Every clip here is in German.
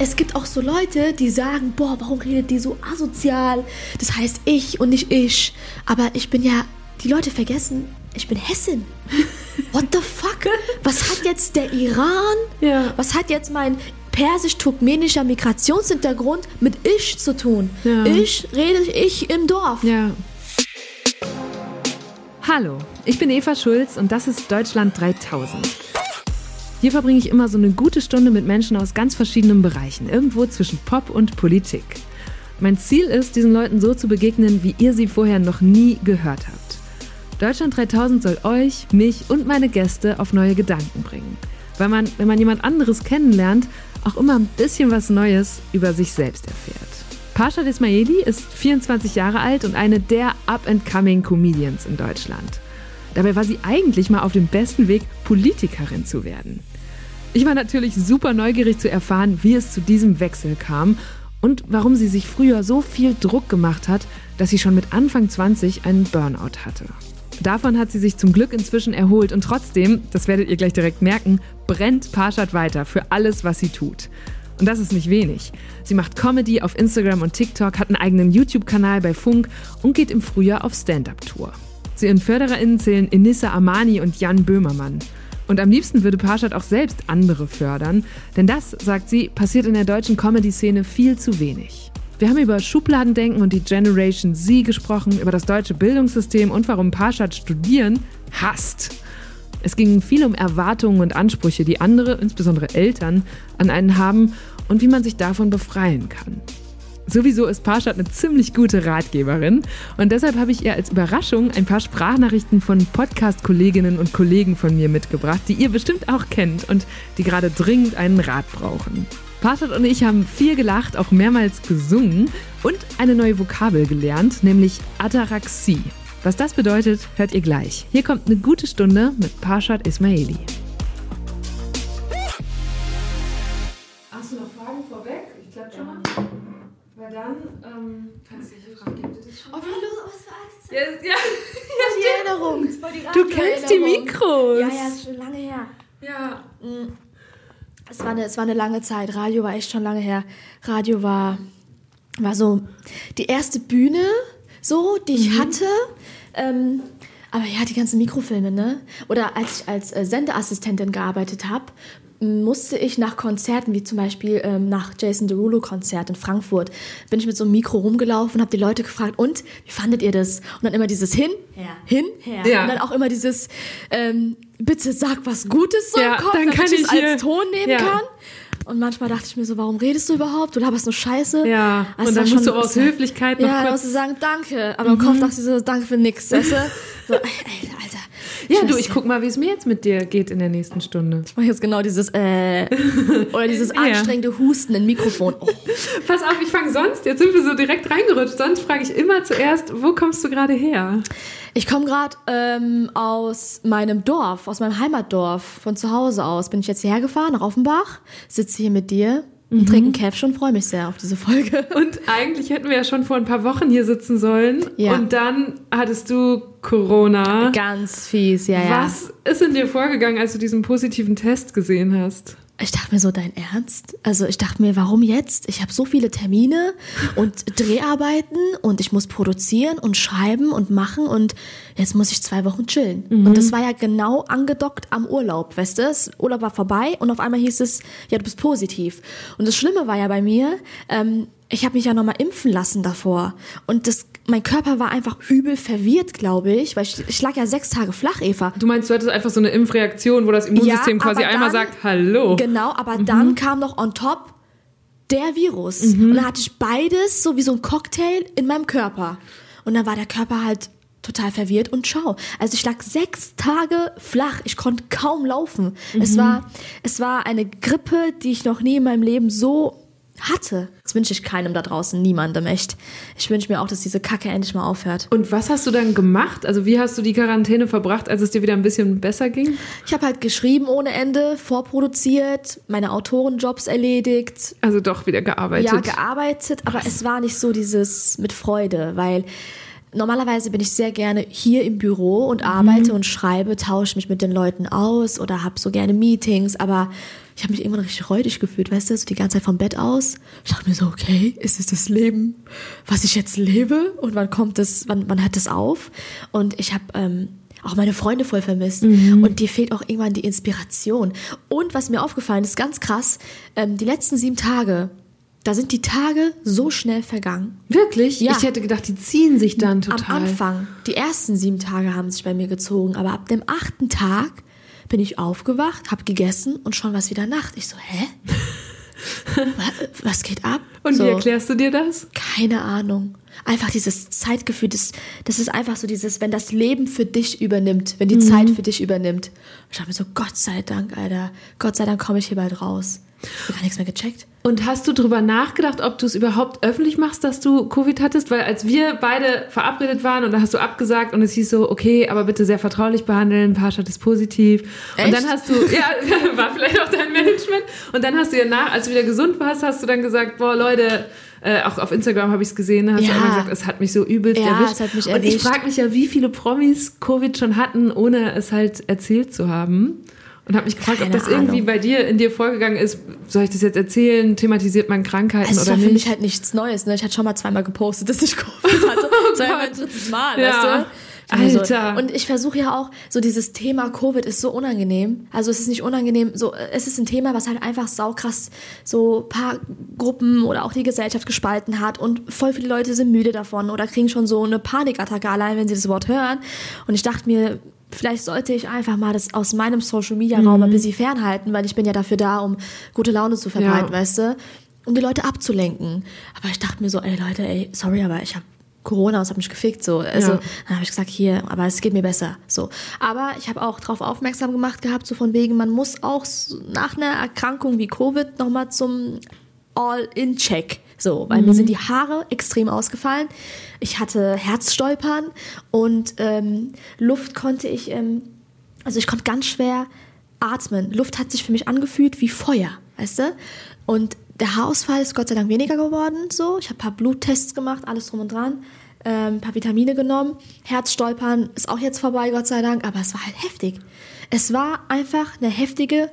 es gibt auch so Leute, die sagen, boah, warum redet die so asozial? Das heißt ich und nicht ich. Aber ich bin ja, die Leute vergessen, ich bin Hessin. What the fuck? Was hat jetzt der Iran? Ja. Was hat jetzt mein persisch-turkmenischer Migrationshintergrund mit ich zu tun? Ja. Ich rede ich im Dorf. Ja. Hallo, ich bin Eva Schulz und das ist Deutschland 3000. Hier verbringe ich immer so eine gute Stunde mit Menschen aus ganz verschiedenen Bereichen, irgendwo zwischen Pop und Politik. Mein Ziel ist, diesen Leuten so zu begegnen, wie ihr sie vorher noch nie gehört habt. Deutschland 3000 soll euch, mich und meine Gäste auf neue Gedanken bringen. Weil man, wenn man jemand anderes kennenlernt, auch immer ein bisschen was Neues über sich selbst erfährt. Pasha Ismaili ist 24 Jahre alt und eine der up-and-coming Comedians in Deutschland. Dabei war sie eigentlich mal auf dem besten Weg, Politikerin zu werden. Ich war natürlich super neugierig zu erfahren, wie es zu diesem Wechsel kam und warum sie sich früher so viel Druck gemacht hat, dass sie schon mit Anfang 20 einen Burnout hatte. Davon hat sie sich zum Glück inzwischen erholt und trotzdem, das werdet ihr gleich direkt merken, brennt Parshad weiter für alles, was sie tut. Und das ist nicht wenig. Sie macht Comedy auf Instagram und TikTok, hat einen eigenen YouTube-Kanal bei Funk und geht im Frühjahr auf Stand-Up-Tour. Zu ihren FördererInnen zählen Inissa Amani und Jan Böhmermann. Und am liebsten würde Parshad auch selbst andere fördern, denn das, sagt sie, passiert in der deutschen Comedy-Szene viel zu wenig. Wir haben über Schubladendenken und die Generation Z gesprochen, über das deutsche Bildungssystem und warum Parshad studieren hasst. Es ging viel um Erwartungen und Ansprüche, die andere, insbesondere Eltern, an einen haben und wie man sich davon befreien kann. Sowieso ist Parshad eine ziemlich gute Ratgeberin und deshalb habe ich ihr als Überraschung ein paar Sprachnachrichten von Podcast-Kolleginnen und Kollegen von mir mitgebracht, die ihr bestimmt auch kennt und die gerade dringend einen Rat brauchen. Parshad und ich haben viel gelacht, auch mehrmals gesungen und eine neue Vokabel gelernt, nämlich Ataraxie. Was das bedeutet, hört ihr gleich. Hier kommt eine gute Stunde mit Parshad Ismaili. Hast du noch Fragen vorweg? Ich glaube schon. Weil dann ähm, kannst du dich fragen, gibt es das schon? Oh, los, was für alles. Ja, ja, Ja, die Erinnerung. Du kennst die. Mikros. Ja, ja, ist schon lange her. Ja. Es war, eine, es war eine lange Zeit. Radio war echt schon lange her. Radio war, war so die erste Bühne, so, die ich hatte. Ähm, aber ja, die ganzen Mikrofilme, ne? Oder als ich als äh, Sendeassistentin gearbeitet habe, musste ich nach Konzerten, wie zum Beispiel ähm, nach Jason Derulo-Konzert in Frankfurt, bin ich mit so einem Mikro rumgelaufen und habe die Leute gefragt, und, wie fandet ihr das? Und dann immer dieses hin, her, hin, her. Ja. Und dann auch immer dieses, ähm, bitte sag was Gutes so Ja, im Kopf, dann damit kann ich es als Ton nehmen ja. kann. Und manchmal dachte ich mir so, warum redest du überhaupt? Du laberst nur Scheiße. Ja, Also und dann war musst du aus Höflichkeit noch Ja, dann kurz- musst du sagen, danke. Aber im Kopf dachte ich so, danke für nix, weißt du? So, ey, Alter. Ja, du, ich guck mal, wie es mir jetzt mit dir geht in der nächsten Stunde. Ich mache jetzt genau dieses äh oder dieses anstrengende Husten in Mikrofon. Oh. Pass auf, ich fange sonst, jetzt sind wir so direkt reingerutscht, sonst frage ich immer zuerst, wo kommst du gerade her? Ich komme gerade ähm, aus meinem Dorf, aus meinem Heimatdorf, von zu Hause aus. Bin ich jetzt hierher gefahren, nach Offenbach, sitze hier mit dir, Mhm. trinke einen Käff und freue mich sehr auf diese Folge. Und eigentlich hätten wir ja schon vor ein paar Wochen hier sitzen sollen. Ja. Und dann hattest du Corona. Ganz fies, ja, ja. Was ist in dir vorgegangen, als du diesen positiven Test gesehen hast? Ich dachte mir so, dein Ernst? Also ich dachte mir, warum jetzt? Ich habe so viele Termine und Dreharbeiten und ich muss produzieren und schreiben und machen und jetzt muss ich zwei Wochen chillen. Und das war ja genau angedockt am Urlaub, weißt du? Das Urlaub war vorbei und auf einmal hieß es, ja, du bist positiv. Und das Schlimme war ja bei mir, ähm, ich habe mich ja nochmal impfen lassen davor. Und das, mein Körper war einfach übel verwirrt, glaube ich, weil ich, ich lag ja sechs Tage flach, Eva. Du meinst, du hattest einfach so eine Impfreaktion, wo das Immunsystem Ja, quasi aber einmal dann- sagt, hallo. Genau, aber dann kam noch on top der Virus. Und dann hatte ich beides so wie so ein Cocktail in meinem Körper. Und dann war der Körper halt total verwirrt und schau. Also ich lag sechs Tage flach. Ich konnte kaum laufen. Es war, es war eine Grippe, die ich noch nie in meinem Leben so hatte. Das wünsche ich keinem da draußen, niemandem echt. Ich wünsche mir auch, dass diese Kacke endlich mal aufhört. Und was hast du dann gemacht? Also wie hast du die Quarantäne verbracht, als es dir wieder ein bisschen besser ging? Ich habe halt geschrieben ohne Ende, vorproduziert, meine Autorenjobs erledigt, Also doch wieder gearbeitet. Ja, gearbeitet, aber es war nicht so dieses mit Freude, weil normalerweise bin ich sehr gerne hier im Büro und arbeite und schreibe, tausche mich mit den Leuten aus oder habe so gerne Meetings, aber ich habe mich irgendwann richtig räudig gefühlt, weißt du, so die ganze Zeit vom Bett aus. Ich dachte mir so, okay, ist es das Leben, was ich jetzt lebe? Und wann kommt das, wann, wann hört das auf? Und ich habe ähm, auch meine Freunde voll vermisst. Mhm. Und dir fehlt auch irgendwann die Inspiration. Und was mir aufgefallen ist, ganz krass, ähm, die letzten sieben Tage, da sind die Tage so schnell vergangen. Wirklich? Ja. Ich hätte gedacht, die ziehen sich dann total. Am Anfang, die ersten sieben Tage haben sich bei mir gezogen, aber ab dem achten Tag bin ich aufgewacht, habe gegessen und schon war es wieder Nacht. Ich so, hä? Was geht ab? Und so, wie erklärst du dir das? Keine Ahnung. Einfach dieses Zeitgefühl, das, das ist einfach so dieses, wenn das Leben für dich übernimmt, wenn die mhm. Zeit für dich übernimmt. Ich dachte mir so, Gott sei Dank, Alter. Gott sei Dank komme ich hier bald raus. Ich habe gar nichts mehr gecheckt. Und hast du darüber nachgedacht, ob du es überhaupt öffentlich machst, dass du Covid hattest? Weil als wir beide verabredet waren und da hast du abgesagt und es hieß so, okay, aber bitte sehr vertraulich behandeln, Pascha ist positiv. Echt? Und dann hast du, ja, war vielleicht auch dein Management. Und dann hast du ja nach, als du wieder gesund warst, hast du dann gesagt, boah, Leute, äh, auch auf Instagram habe ich es gesehen, hast ja. du gesagt, es hat mich so übelst ja, erwischt. Es hat mich erwischt. Und ich frage mich ja, wie viele Promis Covid schon hatten, ohne es halt erzählt zu haben. Und habe mich gefragt, Keine ob das Ahnung. irgendwie bei dir in dir vorgegangen ist. Soll ich das jetzt erzählen? Thematisiert man Krankheiten also oder nicht? Es war für mich halt nichts Neues. Ne? Ich hatte schon mal zweimal gepostet, dass ich Covid hatte. Das war ja mein drittes Mal, ja. weißt du? Alter. Und ich versuche ja auch, so dieses Thema Covid ist so unangenehm. Also es ist nicht unangenehm, so es ist ein Thema, was halt einfach saukrass so paar Gruppen oder auch die Gesellschaft gespalten hat und voll viele Leute sind müde davon oder kriegen schon so eine Panikattacke allein, wenn sie das Wort hören. Und ich dachte mir, vielleicht sollte ich einfach mal das aus meinem Social Media Raum mhm. ein bisschen fernhalten, weil ich bin ja dafür da, um gute Laune zu verbreiten, ja. weißt du? Um die Leute abzulenken. Aber ich dachte mir so, ey Leute, ey, sorry, aber ich habe Corona, das hat mich gefickt, so. Also, ja. dann habe ich gesagt, hier, aber es geht mir besser, so. Aber ich habe auch darauf aufmerksam gemacht gehabt, so von wegen, man muss auch nach einer Erkrankung wie Covid nochmal zum All-in-Check so, weil mhm. mir sind die Haare extrem ausgefallen. Ich hatte Herzstolpern und ähm, Luft konnte ich, ähm, also ich konnte ganz schwer atmen. Luft hat sich für mich angefühlt wie Feuer, weißt du? Und der Haarausfall ist Gott sei Dank weniger geworden. So, ich habe ein paar Bluttests gemacht, alles drum und dran, ähm, ein paar Vitamine genommen. Herzstolpern ist auch jetzt vorbei, Gott sei Dank, aber es war halt heftig. Es war einfach eine heftige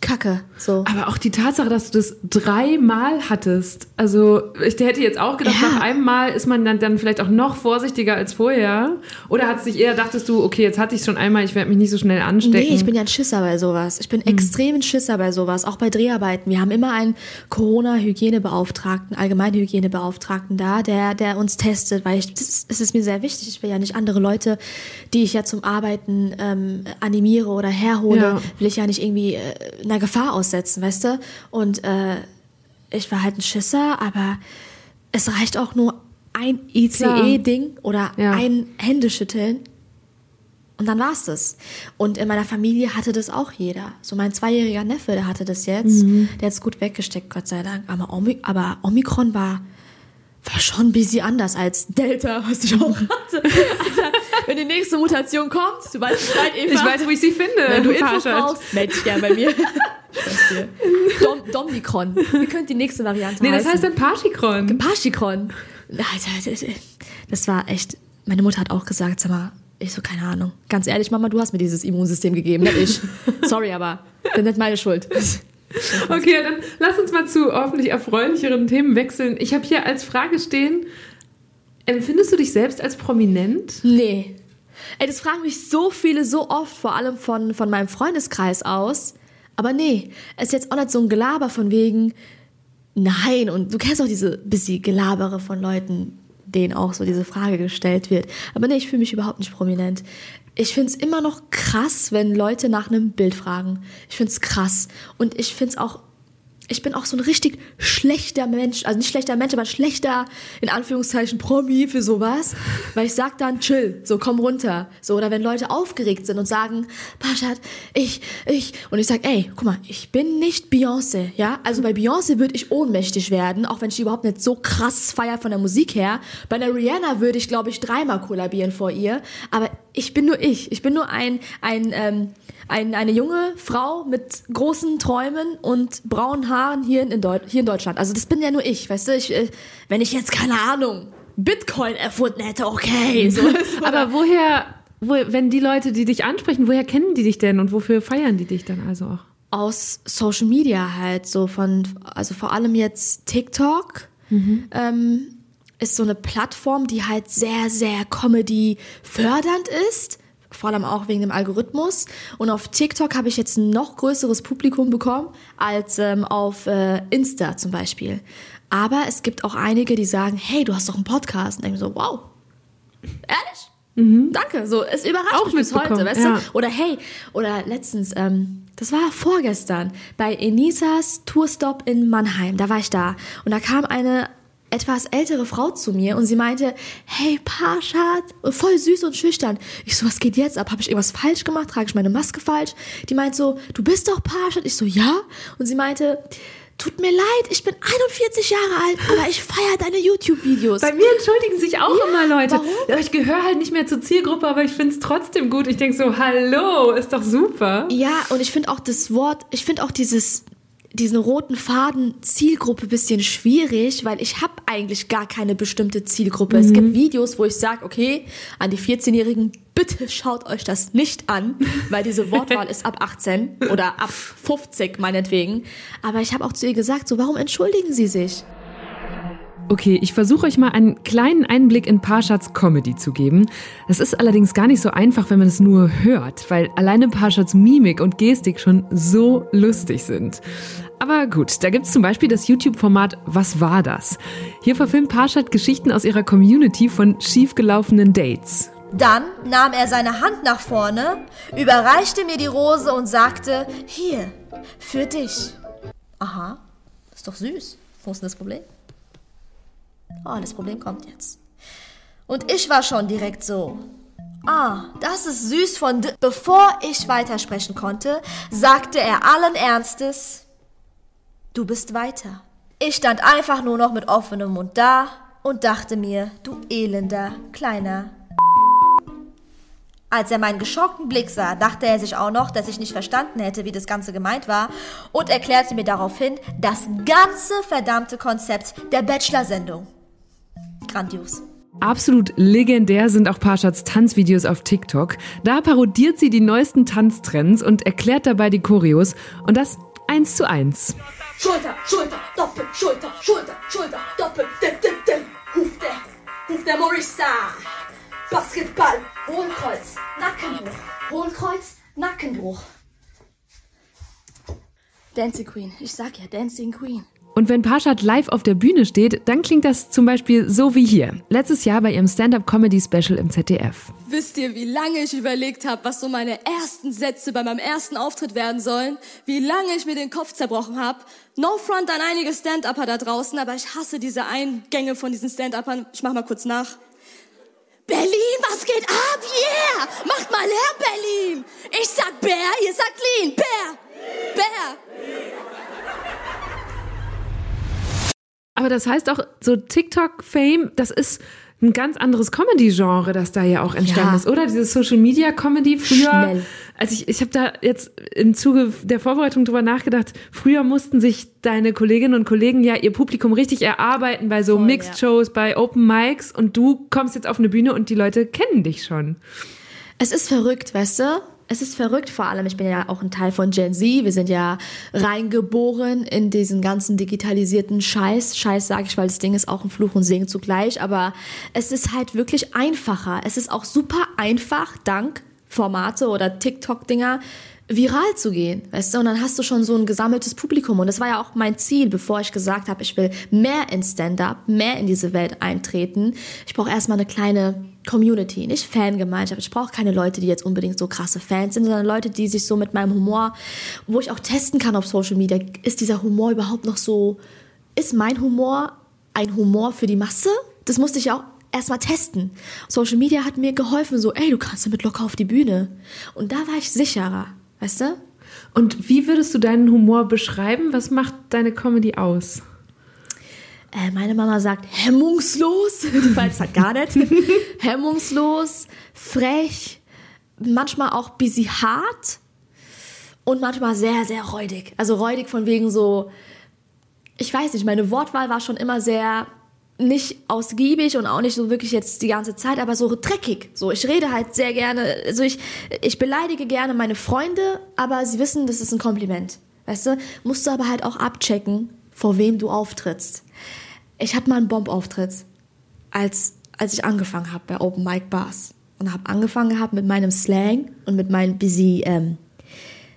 Kacke. So. Aber auch die Tatsache, dass du das dreimal hattest. Also ich hätte jetzt auch gedacht, ja. nach einem Mal ist man dann, dann vielleicht auch noch vorsichtiger als vorher. Oder hat es dich eher, dachtest du, okay, jetzt hatte ich es schon einmal, ich werde mich nicht so schnell anstecken. Nee, ich bin ja ein Schisser bei sowas. Ich bin hm. extrem ein Schisser bei sowas. Auch bei Dreharbeiten. Wir haben immer einen Corona-Hygienebeauftragten, Allgemeinhygienebeauftragten da, der, der uns testet, weil ich, es ist mir sehr wichtig. Ich will ja nicht andere Leute, die ich ja zum Arbeiten ähm, animiere oder herhole, ja. will ich ja nicht irgendwie äh, einer Gefahr aussetzen, weißt du? Und äh, ich war halt ein Schisser, aber es reicht auch nur ein ICE-Ding oder ja. ein Händeschütteln. Und dann war's das. Und in meiner Familie hatte das auch jeder. So mein zweijähriger Neffe, der hatte das jetzt. Mhm. Der hat es gut weggesteckt, Gott sei Dank. Aber, Omi aber Omikron war, war schon ein bisschen anders als Delta, was ich auch hatte. Alter, wenn die nächste Mutation kommt, du weißt Bescheid, Eva. Ich weiß, wo ich sie finde. Wenn du Infos brauchst, melde dich gerne bei mir. Dom, Domnikron. Ihr könnt die nächste Variante Nee, das heißt dann Parchikron. Parchikron. Das war echt, meine Mutter hat auch gesagt, sag mal, ich so, keine Ahnung. Ganz ehrlich, Mama, du hast mir dieses Immunsystem gegeben, nicht ich. Sorry, aber das ist nicht meine Schuld. Okay, dann lass uns mal zu hoffentlich erfreulicheren Themen wechseln. Ich habe hier als Frage stehen, empfindest du dich selbst als prominent? Nee. Ey, das fragen mich so viele so oft, vor allem von, von meinem Freundeskreis aus. Aber nee, es ist jetzt auch nicht so ein Gelaber von wegen, nein, und du kennst auch diese bisschen Gelabere von Leuten, denen auch so diese Frage gestellt wird. Aber nee, ich fühle mich überhaupt nicht prominent. Ich finde es immer noch krass, wenn Leute nach einem Bild fragen. Ich finde es krass. Und ich finde es auch ich bin auch so ein richtig schlechter Mensch, also nicht schlechter Mensch, aber schlechter, in Anführungszeichen, Promi für sowas, weil ich sag dann, chill, so komm runter, so, oder wenn Leute aufgeregt sind und sagen, Paschat, ich, ich, und ich sag, ey, guck mal, ich bin nicht Beyoncé, ja, also bei Beyoncé würde ich ohnmächtig werden, auch wenn ich überhaupt nicht so krass feier von der Musik her, bei der Rihanna würde ich, glaube ich, dreimal kollabieren vor ihr, aber ich bin nur ich, ich bin nur ein, ein, ähm, ein, eine junge Frau mit großen Träumen und braunen Haaren hier in, Deu hier in Deutschland. Also das bin ja nur ich, weißt du? Ich, äh, wenn ich jetzt, keine Ahnung, Bitcoin erfunden hätte, okay. So, Aber woher, wo, wenn die Leute, die dich ansprechen, woher kennen die dich denn und wofür feiern die dich dann also auch? aus Social Media halt, so von, also vor allem jetzt TikTok. Ähm, ist so eine Plattform, die halt sehr, sehr Comedy fördernd ist. Vor allem auch wegen dem Algorithmus. Und auf TikTok habe ich jetzt ein noch größeres Publikum bekommen als ähm, auf äh, Insta zum Beispiel. Aber es gibt auch einige, die sagen, hey, du hast doch einen Podcast. Und ich denke so, wow, ehrlich? Danke. So, es überrascht Auch mich bis heute, weißt ja. du? Oder hey, oder letztens, ähm, das war vorgestern, bei Enisas Tourstop in Mannheim, da war ich da. Und da kam eine etwas ältere Frau zu mir und sie meinte, hey Parshad, voll süß und schüchtern. Ich so, was geht jetzt ab? Habe ich irgendwas falsch gemacht? Trage ich meine Maske falsch? Die meint so, du bist doch Parshad. Ich so, ja. Und sie meinte, tut mir leid, ich bin 41 Jahre alt, aber ich feiere deine YouTube-Videos. Bei mir entschuldigen sich auch Ja, immer Leute. warum? Ich gehöre halt nicht mehr zur Zielgruppe, aber ich finde es trotzdem gut. Ich denke so, hallo, ist doch super. Ja, und ich finde auch das Wort, ich finde auch dieses, diesen roten Faden Zielgruppe bisschen schwierig, weil ich habe eigentlich gar keine bestimmte Zielgruppe. Es gibt Videos, wo ich sage, okay, an die 14-Jährigen, bitte schaut euch das nicht an, weil diese Wortwahl ist ab 18 oder ab 50 meinetwegen. Aber ich habe auch zu ihr gesagt, so warum entschuldigen Sie sich? Okay, ich versuche euch mal einen kleinen Einblick in Parshats Comedy zu geben. Das ist allerdings gar nicht so einfach, wenn man es nur hört, weil alleine Parshats Mimik und Gestik schon so lustig sind. Aber gut, da gibt's zum Beispiel das YouTube-Format Was war das? Hier verfilmt Parshat Geschichten aus ihrer Community von schiefgelaufenen Dates. Dann nahm er seine Hand nach vorne, überreichte mir die Rose und sagte, hier, für dich. Aha, ist doch süß. Wo ist denn das Problem? Oh, das Problem kommt jetzt. Und ich war schon direkt so. Ah, das ist süß von... D Bevor ich weitersprechen konnte, sagte er allen Ernstes, du bist weiter. Ich stand einfach nur noch mit offenem Mund da und dachte mir, du elender, kleiner als er meinen geschockten Blick sah, dachte er sich auch noch, dass ich nicht verstanden hätte, wie das Ganze gemeint war und erklärte mir daraufhin das ganze verdammte Konzept der Bachelor-Sendung. Grandios. Absolut legendär sind auch Parshats Tanzvideos auf TikTok. Da parodiert sie die neuesten Tanztrends und erklärt dabei die Choreos. Und das eins zu eins. Schulter, Schulter, Doppel, Schulter, Schulter, Schulter, Doppel, dim, dim, dim. Huf der, Huf der Morissa. Basketball, Hohlkreuz, Nackenbruch, Hohlkreuz, Nackenbruch. Dancing Queen. Ich sag ja, Dancing Queen. Und wenn Parshat live auf der Bühne steht, dann klingt das zum Beispiel so wie hier. Letztes Jahr bei ihrem Stand-Up-Comedy-Special im ZDF. Wisst ihr, wie lange ich überlegt habe, was so meine ersten Sätze bei meinem ersten Auftritt werden sollen? Wie lange ich mir den Kopf zerbrochen habe? No front an einige Stand-Upper da draußen, aber ich hasse diese Eingänge von diesen Stand-Uppern. Ich mach mal kurz nach. Berlin, was geht ab? Yeah! Macht mal Lärm, Berlin! Ich sag Bär, ihr sagt Lean. Bär! Bär! Aber das heißt auch, so TikTok-Fame, das ist ein ganz anderes Comedy-Genre, das da ja auch entstanden Ja. ist, oder? Diese Social-Media-Comedy früher. Schnell. Also ich, ich habe da jetzt im Zuge der Vorbereitung drüber nachgedacht, früher mussten sich deine Kolleginnen und Kollegen ja ihr Publikum richtig erarbeiten bei so Voll, Mixed-Shows, bei Open Mics und du kommst jetzt auf eine Bühne und die Leute kennen dich schon. Es ist verrückt, weißt du? Es ist verrückt, vor allem, ich bin ja auch ein Teil von Gen Z. Wir sind ja reingeboren in diesen ganzen digitalisierten Scheiß. Scheiß sage ich, weil das Ding ist auch ein Fluch und Segen zugleich. Aber es ist halt wirklich einfacher. Es ist auch super einfach, dank Formate oder TikTok-Dinger, viral zu gehen, weißt du? Und dann hast du schon so ein gesammeltes Publikum. Und das war ja auch mein Ziel, bevor ich gesagt habe, ich will mehr in Stand-up, mehr in diese Welt eintreten. Ich brauche erstmal eine kleine Community, nicht Fangemeinschaft. Ich brauche keine Leute, die jetzt unbedingt so krasse Fans sind, sondern Leute, die sich so mit meinem Humor, wo ich auch testen kann auf Social Media, ist dieser Humor überhaupt noch so, ist mein Humor ein Humor für die Masse? Das musste ich auch erstmal testen. Social Media hat mir geholfen, so, ey, du kannst damit locker auf die Bühne. Und da war ich sicherer, weißt du? Und wie würdest du deinen Humor beschreiben? Was macht deine Comedy aus? Äh, meine Mama sagt hemmungslos, die weiß halt gar nicht. hemmungslos, frech, manchmal auch busy hart und manchmal sehr, sehr räudig. Also räudig von wegen so, ich weiß nicht, meine Wortwahl war schon immer sehr nicht ausgiebig und auch nicht so wirklich jetzt die ganze Zeit, aber so dreckig. So, ich rede halt sehr gerne, also ich, ich beleidige gerne meine Freunde, aber sie wissen, das ist ein Kompliment. Weißt du? Musst du aber halt auch abchecken, vor wem du auftrittst. Ich hatte mal einen Bombauftritt, als, als ich angefangen habe bei Open Mic Bars. Und habe angefangen gehabt mit meinem Slang und mit meinen busy ähm,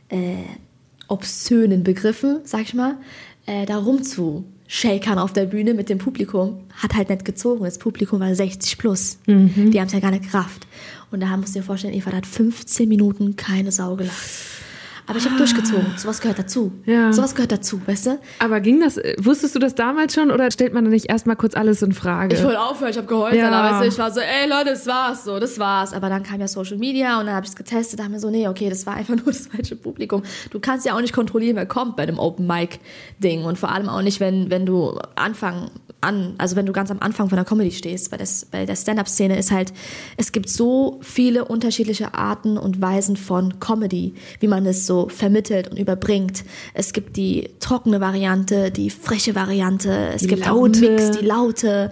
äh, obszönen Begriffen, sag ich mal, äh, da rumzushakern auf der Bühne mit dem Publikum. Hat halt nicht gezogen. Das Publikum war 60 plus. Die haben es ja gar nicht Kraft. Und da musst du dir vorstellen, Eva hat 15 Minuten keine Sau gelacht. Aber ich habe durchgezogen. Sowas gehört dazu. Ja. Sowas gehört dazu, weißt du? Aber ging das, äh, wusstest du das damals schon oder stellt man da nicht erstmal kurz alles in Frage? Ich wollte aufhören, ich habe geheult, Ja. aber weißt du, ich war so, ey Leute, das war's so, das war's. Aber dann kam ja Social Media und dann habe ich es getestet, dachte mir so, nee, okay, das war einfach nur das falsche Publikum. Du kannst ja auch nicht kontrollieren, wer kommt bei dem Open Mic Ding und vor allem auch nicht, wenn wenn du Anfang an, also wenn du ganz am Anfang von der Comedy stehst, weil das bei der Stand-up Szene ist halt, es gibt so viele unterschiedliche Arten und Weisen von Comedy, wie man es so vermittelt und überbringt. Es gibt die trockene Variante, die freche Variante, es Die gibt auch laute. einen Mix, die laute.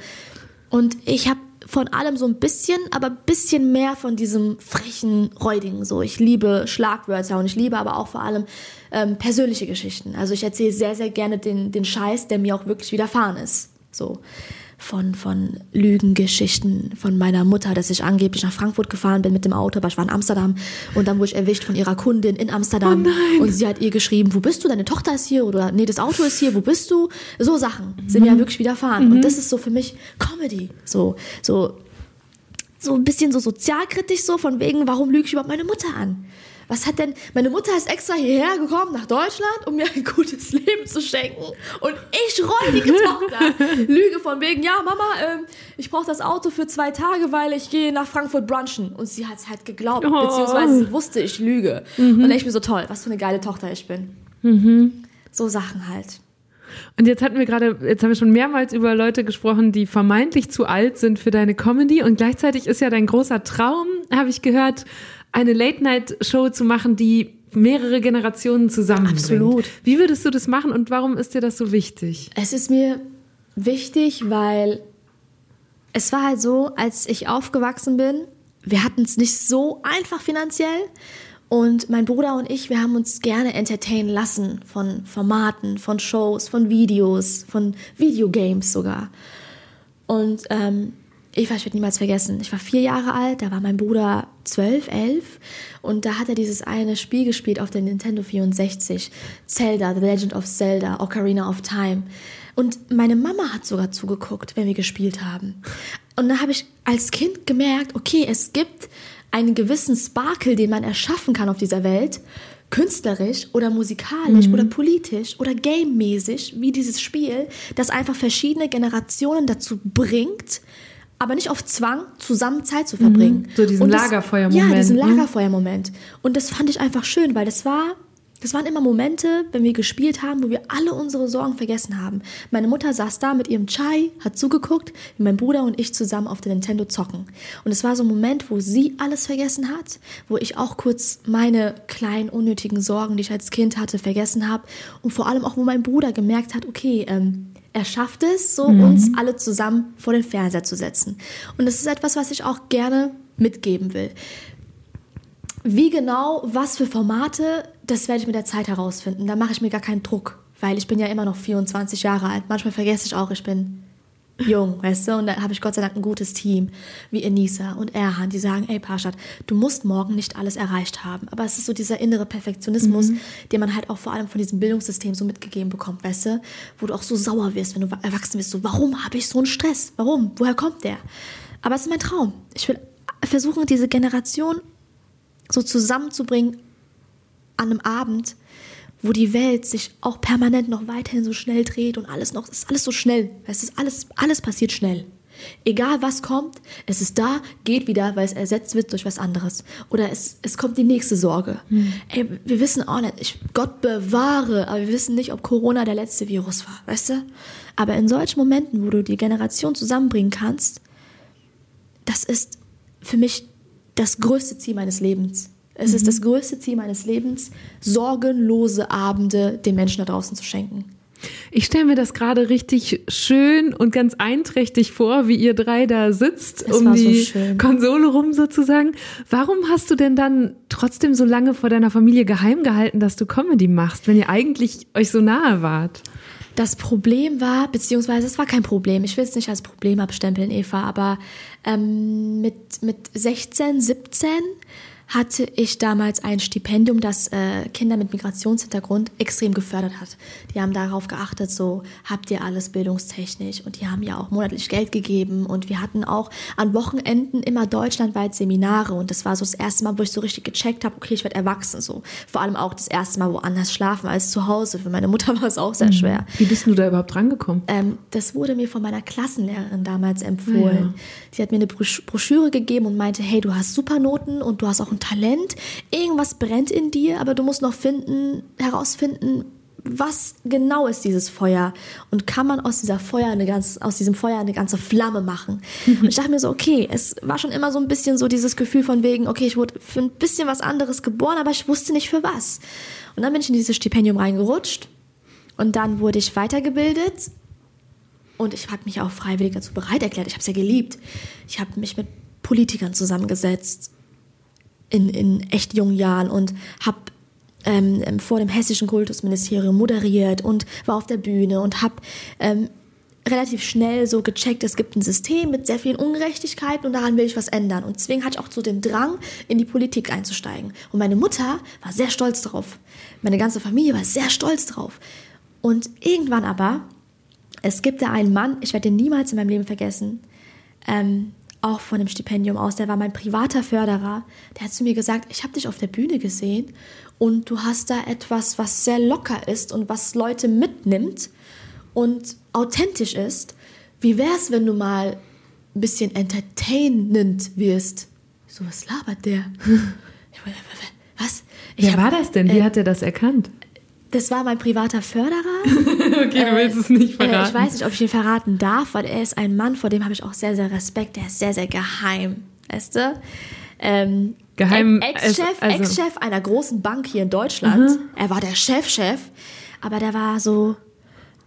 Und ich habe von allem so ein bisschen, aber ein bisschen mehr von diesem frechen, räudigen. So, ich liebe Schlagwörter und ich liebe aber auch vor allem ähm, persönliche Geschichten. Also ich erzähle sehr, sehr gerne den, den Scheiß, der mir auch wirklich widerfahren ist. So von, von Lügengeschichten von meiner Mutter, dass ich angeblich nach Frankfurt gefahren bin mit dem Auto, aber ich war in Amsterdam und dann wurde ich erwischt von ihrer Kundin in Amsterdam und sie hat ihr geschrieben, wo bist du, deine Tochter ist hier oder nee, das Auto ist hier, wo bist du? So Sachen sind mir ja wirklich widerfahren und das ist so für mich Comedy, so, so, so ein bisschen so sozialkritisch so von wegen, warum lüge ich überhaupt meine Mutter an? Was hat denn, meine Mutter ist extra hierher gekommen nach Deutschland, um mir ein gutes Leben zu schenken. Und ich, räudige Tochter, lüge von wegen, ja Mama, ähm, ich brauche das Auto für zwei Tage, weil ich gehe nach Frankfurt brunchen. Und sie hat es halt geglaubt, Oh. beziehungsweise sie wusste, ich lüge. Und dann ich mir so toll, was für eine geile Tochter ich bin. So Sachen halt. Und jetzt hatten wir gerade, jetzt haben wir schon mehrmals über Leute gesprochen, die vermeintlich zu alt sind für deine Comedy. Und gleichzeitig ist ja dein großer Traum, habe ich gehört, eine Late-Night-Show zu machen, die mehrere Generationen zusammenbringt. Absolut. Wie würdest du das machen und warum ist dir das so wichtig? Es ist mir wichtig, weil es war halt so, als ich aufgewachsen bin, wir hatten es nicht so einfach finanziell. Und mein Bruder und ich, wir haben uns gerne entertainen lassen von Formaten, von Shows, von Videos, von Videogames sogar. Und ähm, Eva, ich werde niemals vergessen. Ich war vier Jahre alt, da war mein Bruder zwölf, elf und da hat er dieses eine Spiel gespielt auf der Nintendo 64. Zelda, The Legend of Zelda, Ocarina of Time. Und meine Mama hat sogar zugeguckt, wenn wir gespielt haben. Und da habe ich als Kind gemerkt, okay, es gibt einen gewissen Sparkle, den man erschaffen kann auf dieser Welt, künstlerisch oder musikalisch oder politisch oder gamemäßig, wie dieses Spiel, das einfach verschiedene Generationen dazu bringt, aber nicht auf Zwang, zusammen Zeit zu verbringen. So diesen das- Lagerfeuermoment, Ja, diesen ne? Lagerfeuermoment. Und das fand ich einfach schön, weil das war, das waren immer Momente, wenn wir gespielt haben, wo wir alle unsere Sorgen vergessen haben. Meine Mutter saß da mit ihrem Chai, hat zugeguckt, wie mein Bruder und ich zusammen auf der Nintendo zocken. Und es war so ein Moment, wo sie alles vergessen hat, wo ich auch kurz meine kleinen unnötigen Sorgen, die ich als Kind hatte, vergessen habe. Und vor allem auch, wo mein Bruder gemerkt hat, okay, ähm, er schafft es, so uns alle zusammen vor den Fernseher zu setzen. Und das ist etwas, was ich auch gerne mitgeben will. Wie genau, was für Formate, das werde ich mit der Zeit herausfinden. Da mache ich mir gar keinen Druck, weil ich bin ja immer noch 24 Jahre alt. Manchmal vergesse ich auch, ich bin jung, weißt du? Und da habe ich Gott sei Dank ein gutes Team, wie Enisa und Erhan, die sagen, ey Parshad, du musst morgen nicht alles erreicht haben. Aber es ist so dieser innere Perfektionismus, den man halt auch vor allem von diesem Bildungssystem so mitgegeben bekommt, weißt du? Wo du auch so sauer wirst, wenn du erwachsen bist. So, warum habe ich so einen Stress? Warum? Woher kommt der? Aber es ist mein Traum. Ich will versuchen, diese Generation so zusammenzubringen an einem Abend, wo die Welt sich auch permanent noch weiterhin so schnell dreht und alles noch, es ist alles so schnell. Es ist alles, alles passiert schnell. Egal was kommt, es ist da, geht wieder, weil es ersetzt wird durch was anderes. Oder es, es kommt die nächste Sorge. Ey, wir wissen auch nicht, ich, Gott bewahre, aber wir wissen nicht, ob Corona der letzte Virus war, weißt du? Aber in solchen Momenten, wo du die Generation zusammenbringen kannst, das ist für mich das größte Ziel meines Lebens. Es ist das größte Ziel meines Lebens, sorgenlose Abende den Menschen da draußen zu schenken. Ich stelle mir das gerade richtig schön und ganz einträchtig vor, wie ihr drei da sitzt Es um so die schön. Konsole rum sozusagen. Warum hast du denn dann trotzdem so lange vor deiner Familie geheim gehalten, dass du Comedy machst, wenn ihr eigentlich euch so nahe wart? Das Problem war, beziehungsweise es war kein Problem, ich will es nicht als Problem abstempeln, Eva, aber ähm, mit, mit 16, 17 hatte ich damals ein Stipendium, das äh, Kinder mit Migrationshintergrund extrem gefördert hat. Die haben darauf geachtet, so habt ihr alles bildungstechnisch und die haben ja auch monatlich Geld gegeben und wir hatten auch an Wochenenden immer deutschlandweit Seminare und das war so das erste Mal, wo ich so richtig gecheckt habe, okay, ich werde erwachsen so. Vor allem auch das erste Mal woanders schlafen als zu Hause. Für meine Mutter war es auch sehr schwer. Wie bist du da überhaupt rangekommen? Ähm, das wurde mir von meiner Klassenlehrerin damals empfohlen. Ah, Die hat mir eine Brosch- Broschüre gegeben und meinte, hey, du hast super Noten und du hast auch ein Talent. Irgendwas brennt in dir, aber du musst noch finden, herausfinden, was genau ist dieses Feuer und kann man aus dieser Feuer eine ganz, aus diesem Feuer eine ganze Flamme machen? Und ich dachte mir so, okay, es war schon immer so ein bisschen so dieses Gefühl von wegen, okay, ich wurde für ein bisschen was anderes geboren, aber ich wusste nicht für was. Und dann bin ich in dieses Stipendium reingerutscht und dann wurde ich weitergebildet und ich habe mich auch freiwillig dazu bereit erklärt. Ich habe es ja geliebt. Ich habe mich mit Politikern zusammengesetzt in, in echt jungen Jahren und habe ähm, ähm, vor dem hessischen Kultusministerium moderiert und war auf der Bühne und habe ähm, relativ schnell so gecheckt, es gibt ein System mit sehr vielen Ungerechtigkeiten und daran will ich was ändern. Und deswegen hatte ich auch so den Drang, in die Politik einzusteigen. Und meine Mutter war sehr stolz drauf. Meine ganze Familie war sehr stolz drauf. Und irgendwann aber, es gibt da einen Mann, ich werde den niemals in meinem Leben vergessen, ähm, auch von dem Stipendium aus, der war mein privater Förderer, der hat zu mir gesagt, ich habe dich auf der Bühne gesehen und du hast da etwas, was sehr locker ist und was Leute mitnimmt und authentisch ist. Wie wär's, wenn du mal ein bisschen entertainend wirst? So, was labert der? Was? Ich Wer hab- war das denn? Wie äh, hat er das erkannt? Das war mein privater Förderer. Okay, du willst es nicht Äh, verraten. ich weiß nicht, ob ich ihn verraten darf, weil er ist ein Mann, vor dem habe ich auch sehr, sehr Respekt. Der ist sehr, sehr geheim, weißt du? Ähm, Geheim, Ex-Chef also- Ex-Chef einer großen Bank hier in Deutschland. Er war der Chef-Chef, aber der war so,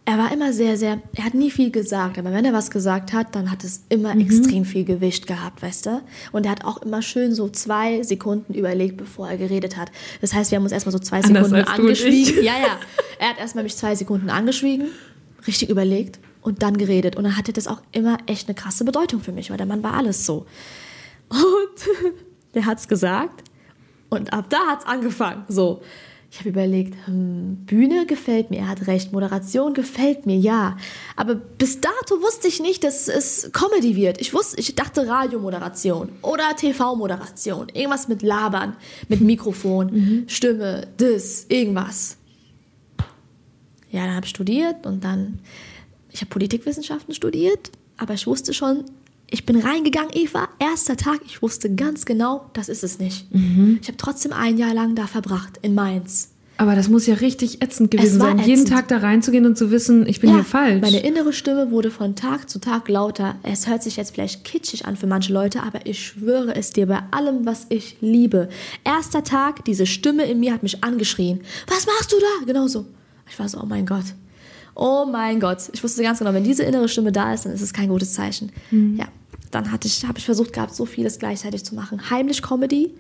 er war immer sehr, sehr, er hat nie viel gesagt, aber wenn er was gesagt hat, dann hat es immer extrem viel Gewicht gehabt, weißt du? Und er hat auch immer schön so zwei Sekunden überlegt, bevor er geredet hat. Das heißt, wir haben uns erstmal so zwei Anders Sekunden angeschwiegen. Ja, ja. Er hat erstmal mich zwei Sekunden angeschwiegen, richtig überlegt und dann geredet. Und dann hatte das auch immer echt eine krasse Bedeutung für mich, weil der Mann war alles so. Und der hat's gesagt und ab da hat's angefangen. So, ich habe überlegt, hm, Bühne gefällt mir, er hat recht, Moderation gefällt mir, ja. Aber bis dato wusste ich nicht, dass es Comedy wird. Ich wusste, ich dachte Radiomoderation oder TV-Moderation, irgendwas mit Labern, mit Mikrofon, Stimme, das, irgendwas. Ja, dann habe ich studiert und dann, ich habe Politikwissenschaften studiert, aber ich wusste schon, ich bin reingegangen, Eva, erster Tag, ich wusste ganz genau, das ist es nicht. Ich habe trotzdem ein Jahr lang da verbracht, in Mainz. Aber das muss ja richtig ätzend gewesen sein, jeden ätzend. Tag da reinzugehen und zu wissen, ich bin hier falsch. Meine innere Stimme wurde von Tag zu Tag lauter. Es hört sich jetzt vielleicht kitschig an für manche Leute, aber ich schwöre es dir bei allem, was ich liebe. Erster Tag, diese Stimme in mir hat mich angeschrien. Was machst du da? Genau so. Ich war so, oh mein Gott. Oh mein Gott. Ich wusste ganz genau, wenn diese innere Stimme da ist, dann ist es kein gutes Zeichen. Ja. Dann hatte ich, habe ich versucht gehabt, so vieles gleichzeitig zu machen. Heimlich Comedy,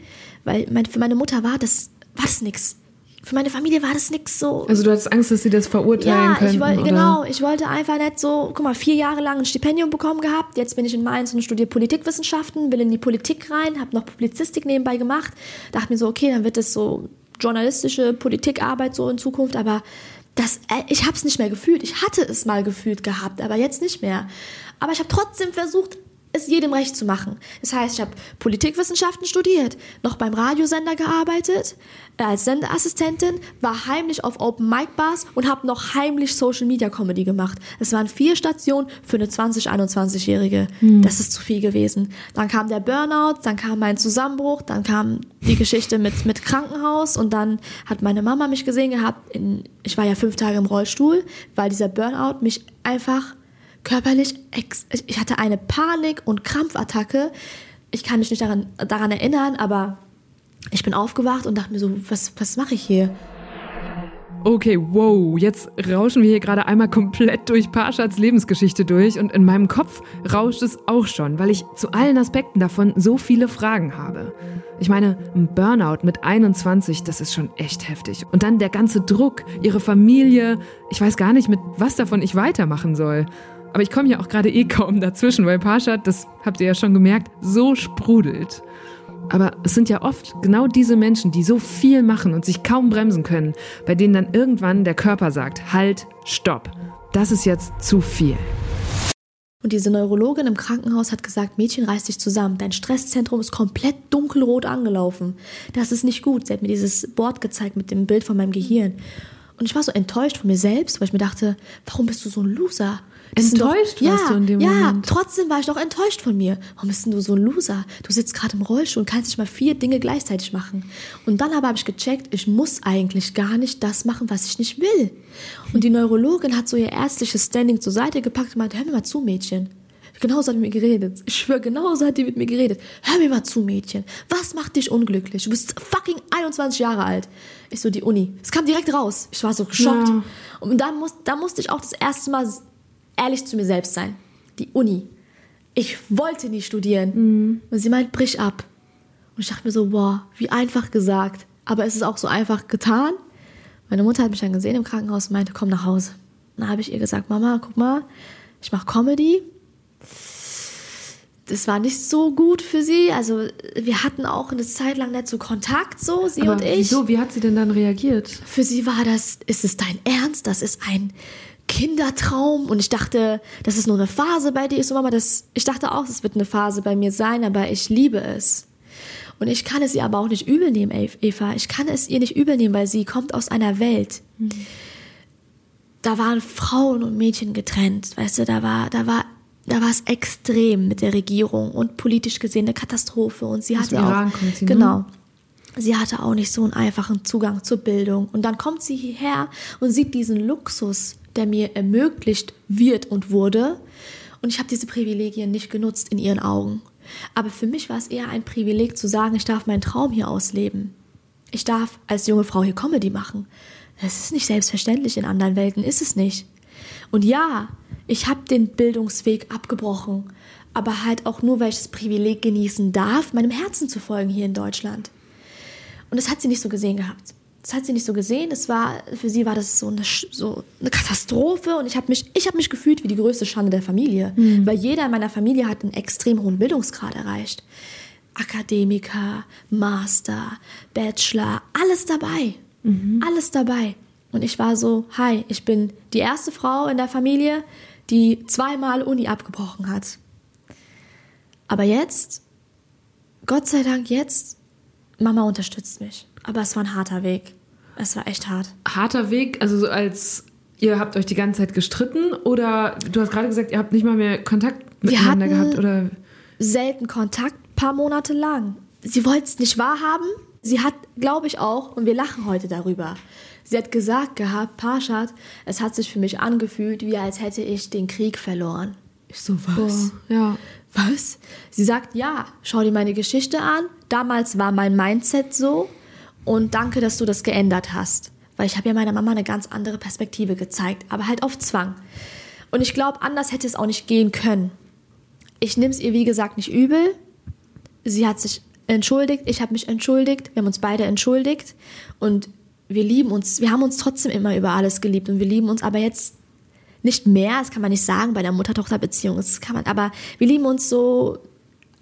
weil mein, für meine Mutter war das, war das nix. Für meine Familie war das nix so. also du hattest Angst, dass sie das verurteilen Ja, könnten, ich wollte, genau, ich wollte einfach nicht so, guck mal, vier Jahre lang ein Stipendium bekommen gehabt, jetzt bin ich in Mainz und studiere Politikwissenschaften, will in die Politik rein, habe noch Publizistik nebenbei gemacht, dachte mir so, okay, dann wird es so journalistische Politikarbeit so in Zukunft, aber das, äh, ich habe es nicht mehr gefühlt. Ich hatte es mal gefühlt gehabt, aber jetzt nicht mehr. Aber ich habe trotzdem versucht, es jedem recht zu machen. Das heißt, ich habe Politikwissenschaften studiert, noch beim Radiosender gearbeitet, äh, als Sendeassistentin, war heimlich auf Open Mic Bars und habe noch heimlich Social Media Comedy gemacht. Es waren vier Stationen für eine 20, 21-Jährige. Das ist zu viel gewesen. Dann kam der Burnout, dann kam mein Zusammenbruch, dann kam die Geschichte mit, mit Krankenhaus und dann hat meine Mama mich gesehen gehabt. In, ich war ja fünf Tage im Rollstuhl, weil dieser Burnout mich einfach körperlich, ich hatte eine Panik- und Krampfattacke. Ich kann mich nicht daran, daran erinnern, aber ich bin aufgewacht und dachte mir so, was, was mache ich hier? Okay, wow, jetzt rauschen wir hier gerade einmal komplett durch Parshats Lebensgeschichte durch und in meinem Kopf rauscht es auch schon, weil ich zu allen Aspekten davon so viele Fragen habe. Ich meine, ein Burnout mit 21, das ist schon echt heftig. Und dann der ganze Druck, ihre Familie, ich weiß gar nicht, mit was davon ich weitermachen soll. Aber ich komme ja auch gerade eh kaum dazwischen, weil Parshat, das habt ihr ja schon gemerkt, so sprudelt. Aber es sind ja oft genau diese Menschen, die so viel machen und sich kaum bremsen können, bei denen dann irgendwann der Körper sagt, halt, stopp, das ist jetzt zu viel. Und diese Neurologin im Krankenhaus hat gesagt, Mädchen, reiß dich zusammen. Dein Stresszentrum ist komplett dunkelrot angelaufen. Das ist nicht gut. Sie hat mir dieses Board gezeigt mit dem Bild von meinem Gehirn. Und ich war so enttäuscht von mir selbst, weil ich mir dachte, warum bist du so ein Loser? Enttäuscht doch, warst ja, du in dem ja, Moment. trotzdem war ich doch enttäuscht von mir. Warum bist denn du so ein Loser? Du sitzt gerade im Rollstuhl und kannst nicht mal vier Dinge gleichzeitig machen. Und dann aber habe ich gecheckt, ich muss eigentlich gar nicht das machen, was ich nicht will. Und die Neurologin hat so ihr ärztliches Standing zur Seite gepackt und meinte, hör mir mal zu, Mädchen. Genauso hat die mit mir geredet. Ich schwöre, genauso hat die mit mir geredet. Hör mir mal zu, Mädchen. Was macht dich unglücklich? Du bist fucking 21 Jahre alt. Ich so, die Uni. Es kam direkt raus. Ich war so geschockt. Ja. Und da, muss, da musste ich auch das erste Mal ehrlich zu mir selbst sein. Die Uni. Ich wollte nie studieren. Und sie meint, brich ab. Und ich dachte mir so, boah, wie einfach gesagt. Aber es ist auch so einfach getan. Meine Mutter hat mich dann gesehen im Krankenhaus und meinte, komm nach Hause. Dann habe ich ihr gesagt, Mama, guck mal, ich mache Comedy. Das war nicht so gut für sie. Also wir hatten auch eine Zeit lang nicht so Kontakt, so sie Aber und ich wieso? Wie hat sie denn dann reagiert? für sie war das, ist es dein Ernst? Das ist ein Kindertraum. Und ich dachte, das ist nur eine Phase bei dir. Ich so, Mama, das, ich dachte auch, es wird eine Phase bei mir sein, aber ich liebe es. Und ich kann es ihr aber auch nicht übel nehmen, Eva. Ich kann es ihr nicht übel nehmen, weil sie kommt aus einer Welt. Da waren Frauen und Mädchen getrennt. Weißt du, da war, da war, da war es extrem mit der Regierung und politisch gesehen eine Katastrophe. Und sie hatte auch, ne? genau. Sie hatte auch nicht so einen einfachen Zugang zur Bildung. Und dann kommt sie hierher und sieht diesen Luxus, der mir ermöglicht wird und wurde. Und ich habe diese Privilegien nicht genutzt in ihren Augen. Aber für mich war es eher ein Privileg zu sagen, ich darf meinen Traum hier ausleben. Ich darf als junge Frau hier Comedy machen. Das ist nicht selbstverständlich in anderen Welten, ist es nicht. Und ja, ich habe den Bildungsweg abgebrochen, aber halt auch nur, weil ich das Privileg genießen darf, meinem Herzen zu folgen hier in Deutschland. Und das hat sie nicht so gesehen gehabt. Das hat sie nicht so gesehen. Es war, für sie war das so eine, so eine Katastrophe und ich habe mich, ich habe mich gefühlt wie die größte Schande der Familie, weil jeder in meiner Familie hat einen extrem hohen Bildungsgrad erreicht. Akademiker, Master, Bachelor, alles dabei. Alles dabei. Und ich war so, hi, ich bin die erste Frau in der Familie, die zweimal Uni abgebrochen hat. Aber jetzt, Gott sei Dank jetzt, Mama unterstützt mich. Aber es war ein harter Weg. Es war echt hart. Harter Weg, also so als ihr habt euch die ganze Zeit gestritten oder du hast gerade gesagt, ihr habt nicht mal mehr Kontakt miteinander gehabt oder Selten Kontakt, paar Monate lang. Sie wollte es nicht wahrhaben. Sie hat, glaube ich auch, und wir lachen heute darüber. Sie hat gesagt gehabt, Parshad, es hat sich für mich angefühlt, wie als hätte ich den Krieg verloren. Ich so, was? ja. Was? Sie sagt, ja, schau dir meine Geschichte an. Damals war mein Mindset so und danke, dass du das geändert hast. Weil ich habe ja meiner Mama eine ganz andere Perspektive gezeigt, aber halt auf Zwang. Und ich glaube, anders hätte es auch nicht gehen können. Ich nehme es ihr, wie gesagt, nicht übel. Sie hat sich entschuldigt, ich habe mich entschuldigt, wir haben uns beide entschuldigt und wir lieben uns, wir haben uns trotzdem immer über alles geliebt und wir lieben uns aber jetzt nicht mehr, das kann man nicht sagen bei der Mutter-Tochter-Beziehung, das kann man, aber wir lieben uns so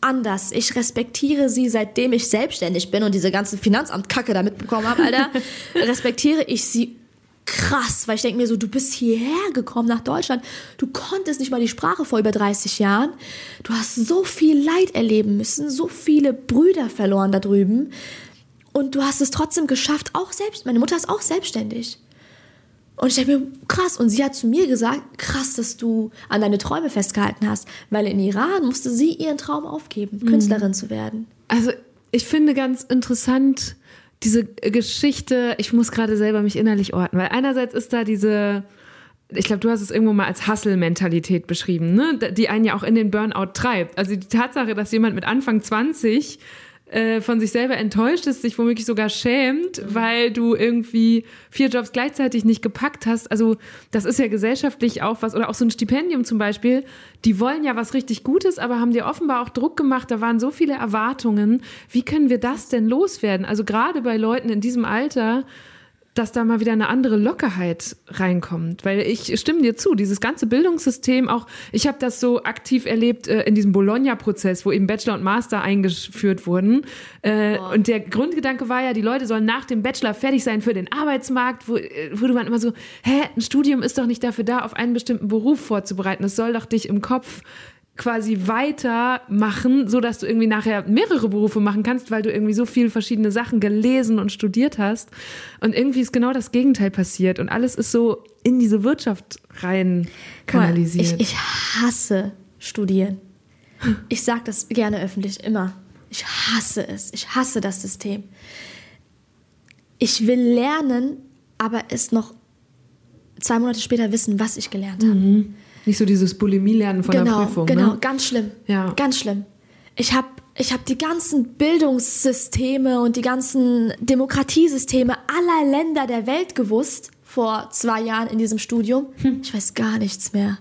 anders. Ich respektiere sie, seitdem ich selbstständig bin und diese ganze Finanzamt-Kacke da mitbekommen habe, Alter, respektiere ich sie krass, weil ich denke mir so, du bist hierher gekommen nach Deutschland, du konntest nicht mal die Sprache vor über 30 Jahren, du hast so viel Leid erleben müssen, so viele Brüder verloren da drüben und du hast es trotzdem geschafft, auch selbst, meine Mutter ist auch selbstständig. Und ich denke mir, krass. Und sie hat zu mir gesagt, krass, dass du an deine Träume festgehalten hast. Weil in Iran musste sie ihren Traum aufgeben, Künstlerin zu werden. Also ich finde ganz interessant diese Geschichte, ich muss gerade selber mich innerlich orten, weil einerseits ist da diese, ich glaube, du hast es irgendwo mal als Hustle-Mentalität beschrieben, ne? die einen ja auch in den Burnout treibt. Also die Tatsache, dass jemand mit Anfang 20 äh, von sich selber enttäuscht ist, sich womöglich sogar schämt, weil du irgendwie vier Jobs gleichzeitig nicht gepackt hast. Also das ist ja gesellschaftlich auch was, oder auch so ein Stipendium zum Beispiel, die wollen ja was richtig Gutes, aber haben dir offenbar auch Druck gemacht, da waren so viele Erwartungen. Wie können wir das denn loswerden? Also gerade bei Leuten in diesem Alter, dass da mal wieder eine andere Lockerheit reinkommt. Weil ich stimme dir zu, dieses ganze Bildungssystem, auch ich habe das so aktiv erlebt äh, in diesem Bologna-Prozess, wo eben Bachelor und Master eingeführt wurden. Äh, und der Grundgedanke war ja, die Leute sollen nach dem Bachelor fertig sein für den Arbeitsmarkt, wo, äh, wo du dann immer so, hä, ein Studium ist doch nicht dafür da, auf einen bestimmten Beruf vorzubereiten. Das soll doch dich im Kopf quasi weitermachen, so dass du irgendwie nachher mehrere Berufe machen kannst, weil du irgendwie so viele verschiedene Sachen gelesen und studiert hast. Und irgendwie ist genau das Gegenteil passiert und alles ist so in diese Wirtschaft rein kanalisiert. Ich, ich hasse Studieren. Ich sage das gerne öffentlich immer. Ich hasse es. Ich hasse das System. Ich will lernen, aber es noch zwei Monate später wissen, was ich gelernt habe. Nicht so dieses Bulimie-Lernen von genau, der Prüfung. Genau, ne? ganz schlimm. Ja. Ganz schlimm. Ich habe ich hab die ganzen Bildungssysteme und die ganzen Demokratiesysteme aller Länder der Welt gewusst vor zwei Jahren in diesem Studium. Hm. Ich weiß gar nichts mehr.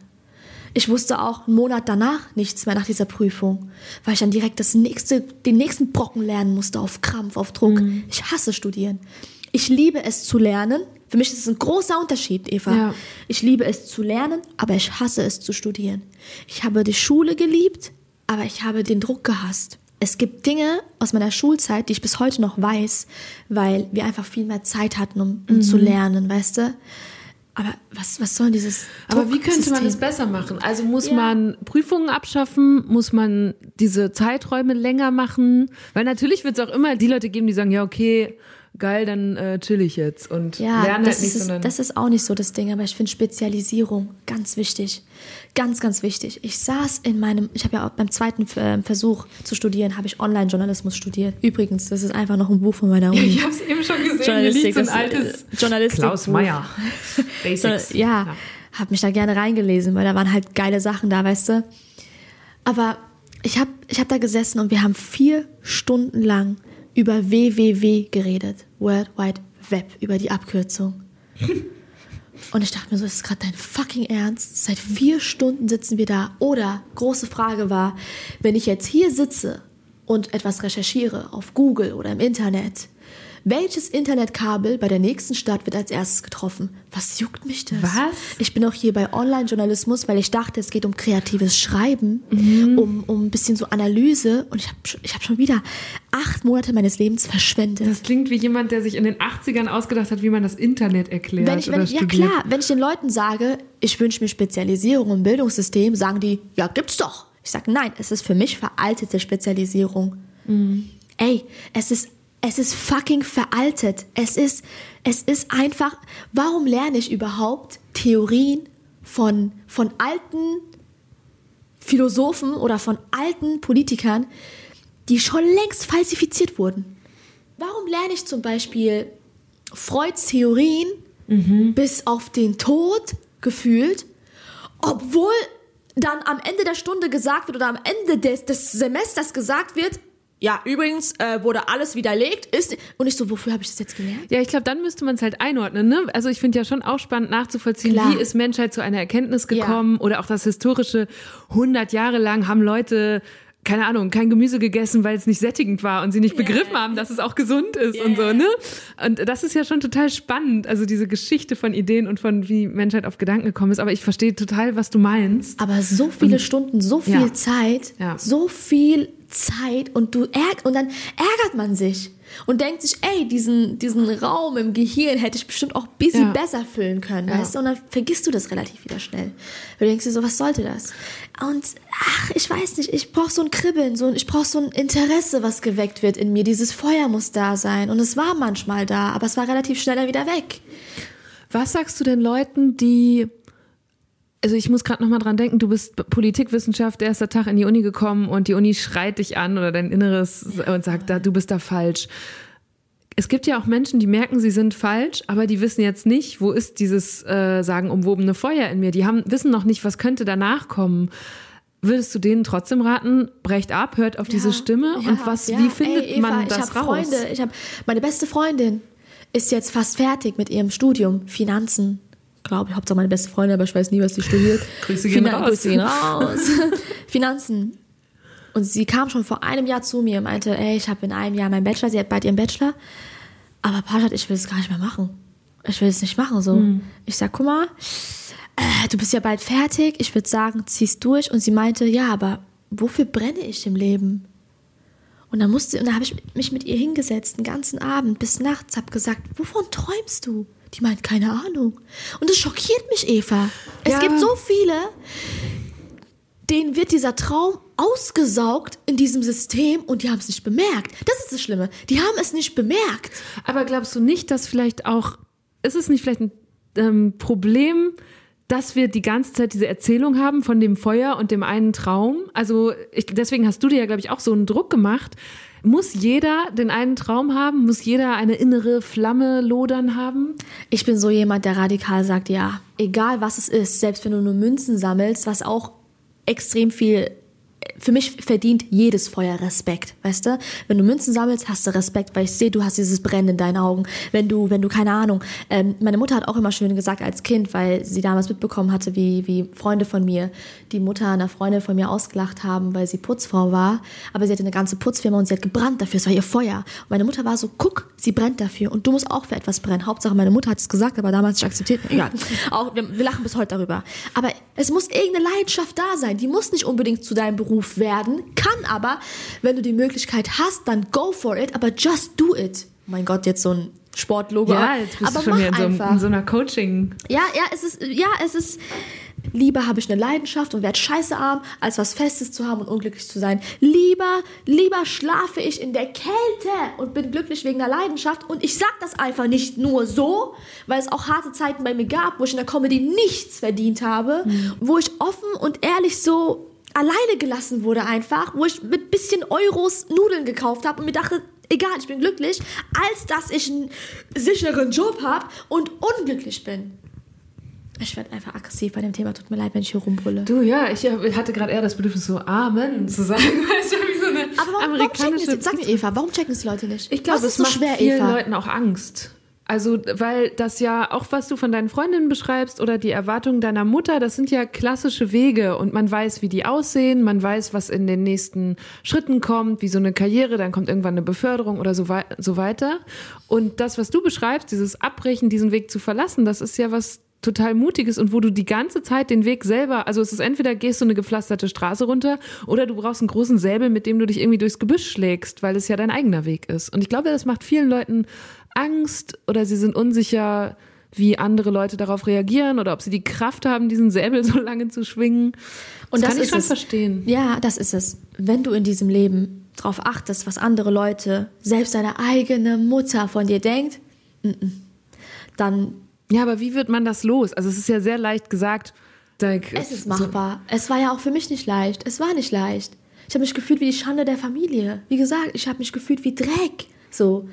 Ich wusste auch einen Monat danach nichts mehr nach dieser Prüfung, weil ich dann direkt das nächste, den nächsten Brocken lernen musste auf Krampf, auf Druck. Hm. Ich hasse Studieren. Ich liebe es zu lernen. Für mich ist es ein großer Unterschied, Eva. Ja. Ich liebe es zu lernen, aber ich hasse es zu studieren. Ich habe die Schule geliebt, aber ich habe den Druck gehasst. Es gibt Dinge aus meiner Schulzeit, die ich bis heute noch weiß, weil wir einfach viel mehr Zeit hatten, um, um zu lernen, weißt du? Aber was, was soll dieses Aber wie könnte man Drucksystem? es besser machen? Also muss Ja. man Prüfungen abschaffen? Muss man diese Zeiträume länger machen? Weil natürlich wird es auch immer die Leute geben, die sagen, ja, okay, geil, dann äh, chill ich jetzt und Ja, lerne das, halt nicht, ist, sondern das ist auch nicht so das Ding, aber ich finde Spezialisierung ganz wichtig. Ganz, ganz wichtig. Ich saß in meinem, ich habe ja auch beim zweiten äh, Versuch zu studieren, habe ich Online-Journalismus studiert. Übrigens, das ist einfach noch ein Buch von meiner Uni. ich habe es eben schon gesehen, liegt so ein das, altes äh, Journalistik Klaus Meyer. Basics. So, ja, habe mich da gerne reingelesen, weil da waren halt geile Sachen da, weißt du. Aber ich habe ich hab da gesessen und wir haben vier Stunden lang über WWW geredet. World Wide Web, über die Abkürzung. Und ich dachte mir so, ist das gerade dein fucking Ernst? Seit vier Stunden sitzen wir da. Oder, große Frage war, wenn ich jetzt hier sitze und etwas recherchiere auf Google oder im Internet, welches Internetkabel bei der nächsten Stadt wird als erstes getroffen? Was juckt mich das? Was? Ich bin auch hier bei Online-Journalismus, weil ich dachte, es geht um kreatives Schreiben, um, um ein bisschen so Analyse. Und ich habe ich hab schon wieder acht Monate meines Lebens verschwendet. Das klingt wie jemand, der sich in den 80ern ausgedacht hat, wie man das Internet erklärt Wenn ich, wenn oder ich, ja klar, wenn ich den Leuten sage, ich wünsche mir Spezialisierung im Bildungssystem, sagen die, ja, gibt's doch. Ich sage, nein, es ist für mich veraltete Spezialisierung. Ey, es ist, es ist fucking veraltet. Es ist, es ist einfach, warum lerne ich überhaupt Theorien von, von alten Philosophen oder von alten Politikern, die schon längst falsifiziert wurden? Warum lerne ich zum Beispiel Freuds Theorien bis auf den Tod gefühlt, obwohl dann am Ende der Stunde gesagt wird oder am Ende des, des Semesters gesagt wird, ja, übrigens äh, wurde alles widerlegt, ist und ich so, wofür habe ich das jetzt gelernt? Ja, ich glaube, dann müsste man es halt einordnen. Ne? Also ich finde ja schon auch spannend nachzuvollziehen, Klar. wie ist Menschheit zu einer Erkenntnis gekommen oder auch das historische 100 Jahre lang haben Leute keine Ahnung, kein Gemüse gegessen, weil es nicht sättigend war und sie nicht begriffen haben, dass es auch gesund ist und so, ne? Und das ist ja schon total spannend, also diese Geschichte von Ideen und von wie Menschheit auf Gedanken gekommen ist. Aber ich verstehe total, was du meinst. Aber so viele Stunden, so viel Ja. Zeit, Ja. so viel Zeit und du ärg und dann ärgert man sich und denkt sich, ey, diesen, diesen Raum im Gehirn hätte ich bestimmt auch ein bisschen Ja. besser füllen können, Ja. weißt du? Und dann vergisst du das relativ wieder schnell. Du denkst dir so, was sollte das? Und ach, ich weiß nicht, ich brauche so ein Kribbeln, so ein, ich brauche so ein Interesse, was geweckt wird in mir. Dieses Feuer muss da sein. Und es war manchmal da, aber es war relativ schnell dann wieder weg. Was sagst du denn Leuten, die also ich muss gerade noch mal dran denken, du bist Politikwissenschaft, erster Tag in die Uni gekommen und die Uni schreit dich an oder dein Inneres und sagt, da, du bist da falsch. Es gibt ja auch Menschen, die merken, sie sind falsch, aber die wissen jetzt nicht, wo ist dieses äh, sagen umwobene Feuer in mir. Die haben wissen noch nicht, was könnte danach kommen. Würdest du denen trotzdem raten, brecht ab, hört auf diese Stimme Ja, und was, ja. wie findet Ey, Eva, man ich das hab raus? Freunde, ich habe meine beste Freundin ist jetzt fast fertig mit ihrem Studium Finanzen. Glaube ich, Hauptsache meine beste Freundin, aber ich weiß nie, was sie studiert. Grüße gehen raus. Grüße gehen raus. Finanzen. Und sie kam schon vor einem Jahr zu mir und meinte, ey, ich habe in einem Jahr meinen Bachelor, sie hat bald ihren Bachelor. Aber Pajat, ich will es gar nicht mehr machen. Ich will es nicht machen so. Hm. Ich sag, guck mal, äh, du bist ja bald fertig. Ich würde sagen, zieh's durch. Und sie meinte, ja, aber wofür brenne ich im Leben? Und dann musste, und da habe ich mich mit ihr hingesetzt, den ganzen Abend bis nachts, hab gesagt, wovon träumst du? Die meint, keine Ahnung. Und das schockiert mich, Eva. Es Ja. gibt so viele, denen wird dieser Traum ausgesaugt in diesem System und die haben es nicht bemerkt. Das ist das Schlimme. Die haben es nicht bemerkt. Aber glaubst du nicht, dass vielleicht auch, ist es nicht vielleicht ein ähm, Problem, dass wir die ganze Zeit diese Erzählung haben von dem Feuer und dem einen Traum? Also ich, deswegen hast du dir ja, glaube ich, auch so einen Druck gemacht. Muss jeder den einen Traum haben? Muss jeder eine innere Flamme lodern haben? Ich bin so jemand, der radikal sagt, ja, egal was es ist, selbst wenn du nur Münzen sammelst, was auch extrem viel für mich verdient jedes Feuer Respekt, weißt du? Wenn du Münzen sammelst, hast du Respekt, weil ich sehe, du hast dieses Brennen in deinen Augen. Wenn du, wenn du keine Ahnung, ähm, meine Mutter hat auch immer schön gesagt als Kind, weil sie damals mitbekommen hatte, wie, wie Freunde von mir die Mutter einer Freundin von mir ausgelacht haben, weil sie Putzfrau war, aber sie hatte eine ganze Putzfirma und sie hat gebrannt dafür, es war ihr Feuer. Und meine Mutter war so, guck, sie brennt dafür und du musst auch für etwas brennen. Hauptsache, meine Mutter hat es gesagt, aber damals nicht akzeptiert. Egal. Auch, wir, wir lachen bis heute darüber. Aber es muss irgendeine Leidenschaft da sein. Die muss nicht unbedingt zu deinem Beruf werden, kann aber, wenn du die Möglichkeit hast, dann go for it, aber just do it. Mein Gott, jetzt so ein Sportlogo. Ja, jetzt bist aber du schon mach in so, in so einer Coaching. Ja, ja, es ist, ja, es ist. Lieber habe ich eine Leidenschaft und werde scheiße arm, als was Festes zu haben und unglücklich zu sein. Lieber, lieber schlafe ich in der Kälte und bin glücklich wegen der Leidenschaft. Und ich sag das einfach nicht nur so, weil es auch harte Zeiten bei mir gab, wo ich in der Comedy nichts verdient habe, wo ich offen und ehrlich so alleine gelassen wurde einfach, wo ich mit bisschen Euros Nudeln gekauft habe und mir dachte, egal, ich bin glücklich, als dass ich einen sicheren Job habe und unglücklich bin. Ich werde einfach aggressiv bei dem Thema. Tut mir leid, wenn ich hier rumbrülle. Du, ja, ich hatte gerade eher das Bedürfnis, so Amen zu sagen. Weißt du, wie so eine Aber warum, warum checken amerikanische es, sag mir Eva, warum checken es die Leute nicht? Ich glaube, es ist so macht schwer, vielen Eva? Leuten auch Angst. Also, weil das ja auch, was du von deinen Freundinnen beschreibst oder die Erwartungen deiner Mutter, das sind ja klassische Wege und man weiß, wie die aussehen, man weiß, was in den nächsten Schritten kommt, wie so eine Karriere, dann kommt irgendwann eine Beförderung oder so, wei so weiter. Und das, was du beschreibst, dieses Abbrechen, diesen Weg zu verlassen, das ist ja was total mutiges und wo du die ganze Zeit den Weg selber, also es ist entweder gehst du eine gepflasterte Straße runter oder du brauchst einen großen Säbel, mit dem du dich irgendwie durchs Gebüsch schlägst, weil es ja dein eigener Weg ist. Und ich glaube, das macht vielen Leuten Angst oder sie sind unsicher, wie andere Leute darauf reagieren oder ob sie die Kraft haben, diesen Säbel so lange zu schwingen. Und das kann ich ist schon es. verstehen. Ja, das ist es. Wenn du in diesem Leben darauf achtest, was andere Leute, selbst deine eigene Mutter von dir denkt, mm, mm, dann Ja, aber wie wird man das los? Also es ist ja sehr leicht gesagt. es ist so- machbar. Es war ja auch für mich nicht leicht. Es war nicht leicht. Ich habe mich gefühlt wie die Schande der Familie. Wie gesagt, ich habe mich gefühlt wie Dreck. So.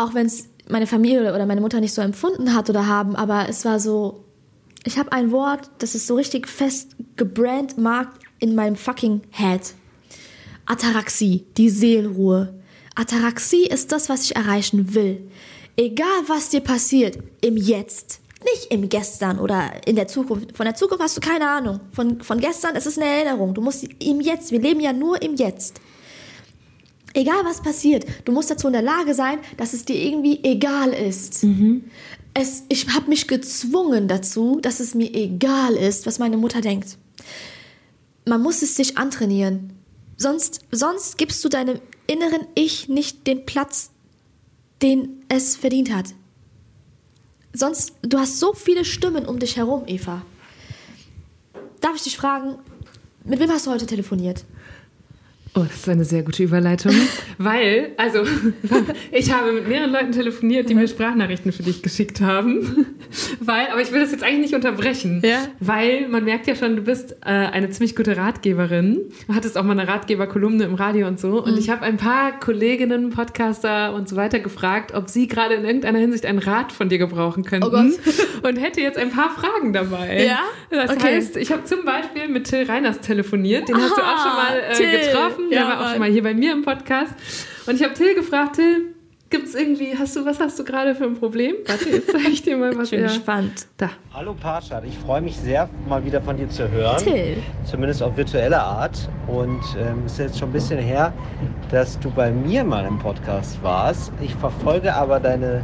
Auch wenn es meine Familie oder meine Mutter nicht so empfunden hat oder haben, aber es war so, ich habe ein Wort, das ist so richtig fest gebrandmarkt in meinem fucking Head. Ataraxie, die Seelenruhe. Ataraxie ist das, was ich erreichen will. Egal, was dir passiert, im Jetzt. Nicht im Gestern oder in der Zukunft. Von der Zukunft hast du keine Ahnung. Von, von gestern, es ist eine Erinnerung. Du musst im Jetzt. Wir leben ja nur im Jetzt. Egal was passiert, du musst dazu in der Lage sein, dass es dir irgendwie egal ist. Es, ich habe mich gezwungen dazu, dass es mir egal ist, was meine Mutter denkt. Man muss es sich antrainieren. Sonst, sonst gibst du deinem inneren Ich nicht den Platz, den es verdient hat. Sonst, du hast so viele Stimmen um dich herum, Eva. Darf ich dich fragen, mit wem hast du heute telefoniert? Oh, das ist eine sehr gute Überleitung. Weil, also, ich habe mit mehreren Leuten telefoniert, die mir Sprachnachrichten für dich geschickt haben. Weil, aber ich will das jetzt eigentlich nicht unterbrechen. Ja. Weil man merkt ja schon, du bist äh, eine ziemlich gute Ratgeberin. Du hattest auch mal eine Ratgeberkolumne im Radio und so. Und ich habe ein paar Kolleginnen, Podcaster und so weiter gefragt, ob sie gerade in irgendeiner Hinsicht einen Rat von dir gebrauchen könnten. Oh Gott. Und hätte jetzt ein paar Fragen dabei. Ja? Das Okay. heißt, ich habe zum Beispiel mit Till Reiners telefoniert. Den hast du auch Aha, schon mal äh, Till. Getroffen. Der Ja, war auch schon mal hier bei mir im Podcast. Und ich habe Till gefragt, Till, gibt's irgendwie, hast du, was hast du gerade für ein Problem? Warte, jetzt zeige ich dir mal, was Ich bin gespannt. Da. Hallo Parshad, ich freue mich sehr, mal wieder von dir zu hören. Till. Zumindest auf virtuelle Art. Und ähm, es ist jetzt schon ein bisschen her, dass du bei mir mal im Podcast warst. Ich verfolge aber deine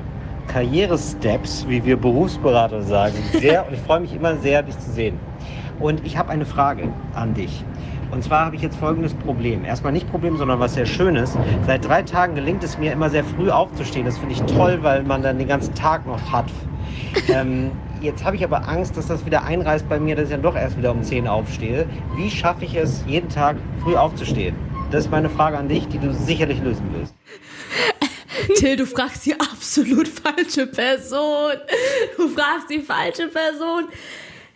Karrieresteps, wie wir Berufsberater sagen, sehr. und ich freue mich immer sehr, dich zu sehen. Und ich habe eine Frage an dich. Und zwar habe ich jetzt folgendes Problem. Erstmal nicht Problem, sondern was sehr Schönes. Seit drei Tagen gelingt es mir immer sehr früh aufzustehen. Das finde ich toll, weil man dann den ganzen Tag noch hat. Ähm, jetzt habe ich aber Angst, dass das wieder einreißt bei mir, dass ich dann doch erst wieder um 10 aufstehe. Wie schaffe ich es, jeden Tag früh aufzustehen? Das ist meine Frage an dich, die du sicherlich lösen wirst. Till, du fragst die absolut falsche Person. Du fragst die falsche Person.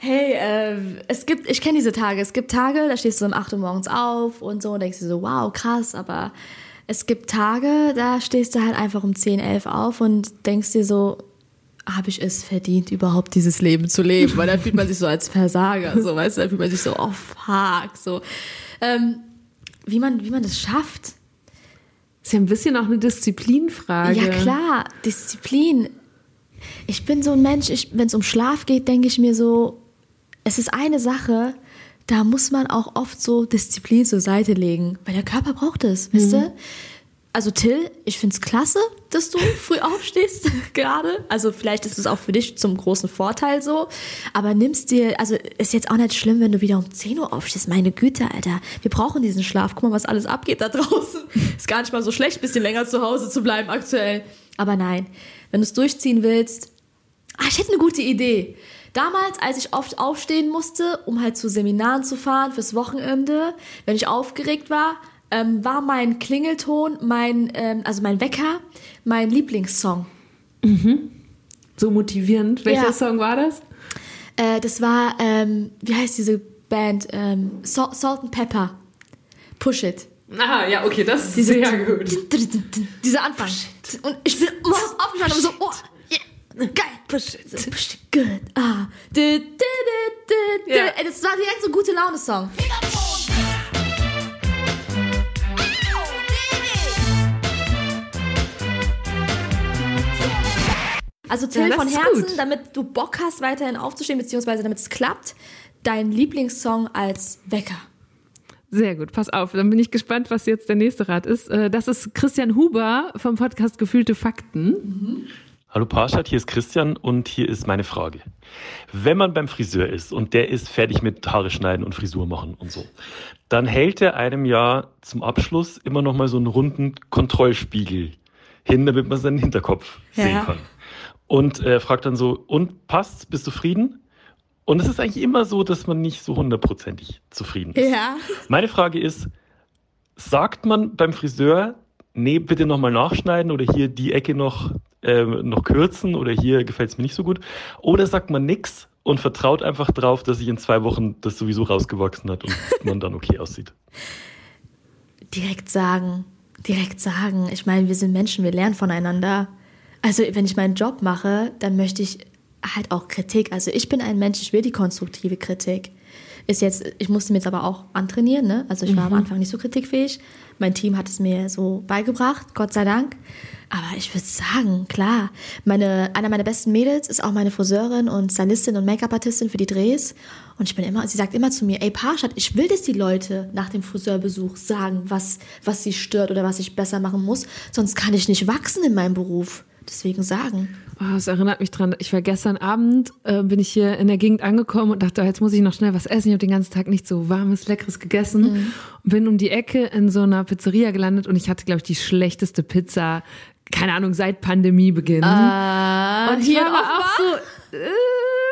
Hey, ähm, es gibt, ich kenne diese Tage. Es gibt Tage, da stehst du um 8 Uhr morgens auf und so und denkst dir so, wow, krass, aber es gibt Tage, da stehst du halt einfach um 10, 11 auf und denkst dir so, habe ich es verdient, überhaupt dieses Leben zu leben? Weil da fühlt man sich so als Versager, so, weißt du, da fühlt man sich so, oh fuck, so. Ähm, wie man, wie man das schafft, Ist ja ein bisschen auch eine Disziplinfrage. ja klar, Disziplin. Ich bin so ein Mensch, wenn es um Schlaf geht, denke ich mir so, es ist eine Sache, da muss man auch oft so Disziplin zur Seite legen, weil der Körper braucht es, wisst ihr? Also Till, ich find's klasse, dass du früh aufstehst gerade. Also vielleicht ist es auch für dich zum großen Vorteil so. Aber nimmst dir, also ist jetzt auch nicht schlimm, wenn du wieder um 10 Uhr aufstehst. Meine Güte, Alter. Wir brauchen diesen Schlaf. Guck mal, was alles abgeht da draußen. Ist gar nicht mal so schlecht, bisschen länger zu Hause zu bleiben aktuell. Aber nein, wenn du es durchziehen willst, ah, ich hätte eine gute Idee. Damals, als ich oft aufstehen musste, um halt zu Seminaren zu fahren fürs Wochenende, wenn ich aufgeregt war, ähm, war mein Klingelton, mein, ähm, also mein Wecker, mein Lieblingssong. So motivierend. Welcher Ja. Song war das? Äh, das war, ähm, wie heißt diese Band? Ähm, Salt, Salt and Pepper. Push It. Ah, ja, okay, das ist Diese, sehr gut. Dieser Anfang. Und ich bin morgens aufgestanden und so, oh, geil. Push it. Push it, good. Ah. Du, du, du. Ja. Ey, das war direkt so ein gute Laune-Song. Also Till, Ja, von Herzen, gut. damit du Bock hast, weiterhin aufzustehen, beziehungsweise damit es klappt, dein Lieblingssong als Wecker. Sehr gut, pass auf, dann bin ich gespannt, was jetzt der nächste Rat ist. Äh, Das ist Christian Huber vom Podcast Gefühlte Fakten. Hallo Parshad, hier ist Christian und hier ist meine Frage. Wenn man beim Friseur ist und der ist fertig mit Haare schneiden und Frisur machen und so, dann hält er einem ja zum Abschluss immer noch mal so einen runden Kontrollspiegel hin, damit man seinen Hinterkopf Ja. sehen kann. Und äh, fragt dann so, und passt's, bist du zufrieden? Und es ist eigentlich immer so, dass man nicht so hundertprozentig zufrieden ist. Ja. Meine Frage ist, sagt man beim Friseur, nee, bitte nochmal nachschneiden oder hier die Ecke noch, ähm, noch kürzen oder hier gefällt es mir nicht so gut? Oder sagt man nix und vertraut einfach drauf, dass sich in zwei Wochen das sowieso rausgewachsen hat und man dann okay aussieht? direkt sagen, direkt sagen. Ich meine, wir sind Menschen, wir lernen voneinander. Also, wenn ich meinen Job mache, dann möchte ich halt auch Kritik. Also, ich bin ein Mensch, ich will die konstruktive Kritik. Ist jetzt, ich musste mir jetzt aber auch antrainieren, ne? Also, ich war am Anfang nicht so kritikfähig. Mein Team hat es mir so beigebracht, Gott sei Dank. Aber ich würde sagen, klar, meine, einer meiner besten Mädels ist auch meine Friseurin und Stylistin und Make-up-Artistin für die Drehs. Und ich bin immer, sie sagt immer zu mir, ey Parshad, ich will, dass die Leute nach dem Friseurbesuch sagen, was, was sie stört oder was ich besser machen muss. Sonst kann ich nicht wachsen in meinem Beruf. Deswegen sagen. Oh, das erinnert mich dran. Ich war gestern Abend, äh, bin ich hier in der Gegend angekommen und dachte, oh, jetzt muss ich noch schnell was essen. Ich habe den ganzen Tag nicht so warmes, leckeres gegessen. Und bin um die Ecke in so einer Pizzeria gelandet und ich hatte, glaube ich, die schlechteste Pizza, keine Ahnung, seit Pandemiebeginn. und ich hier war auch so, äh,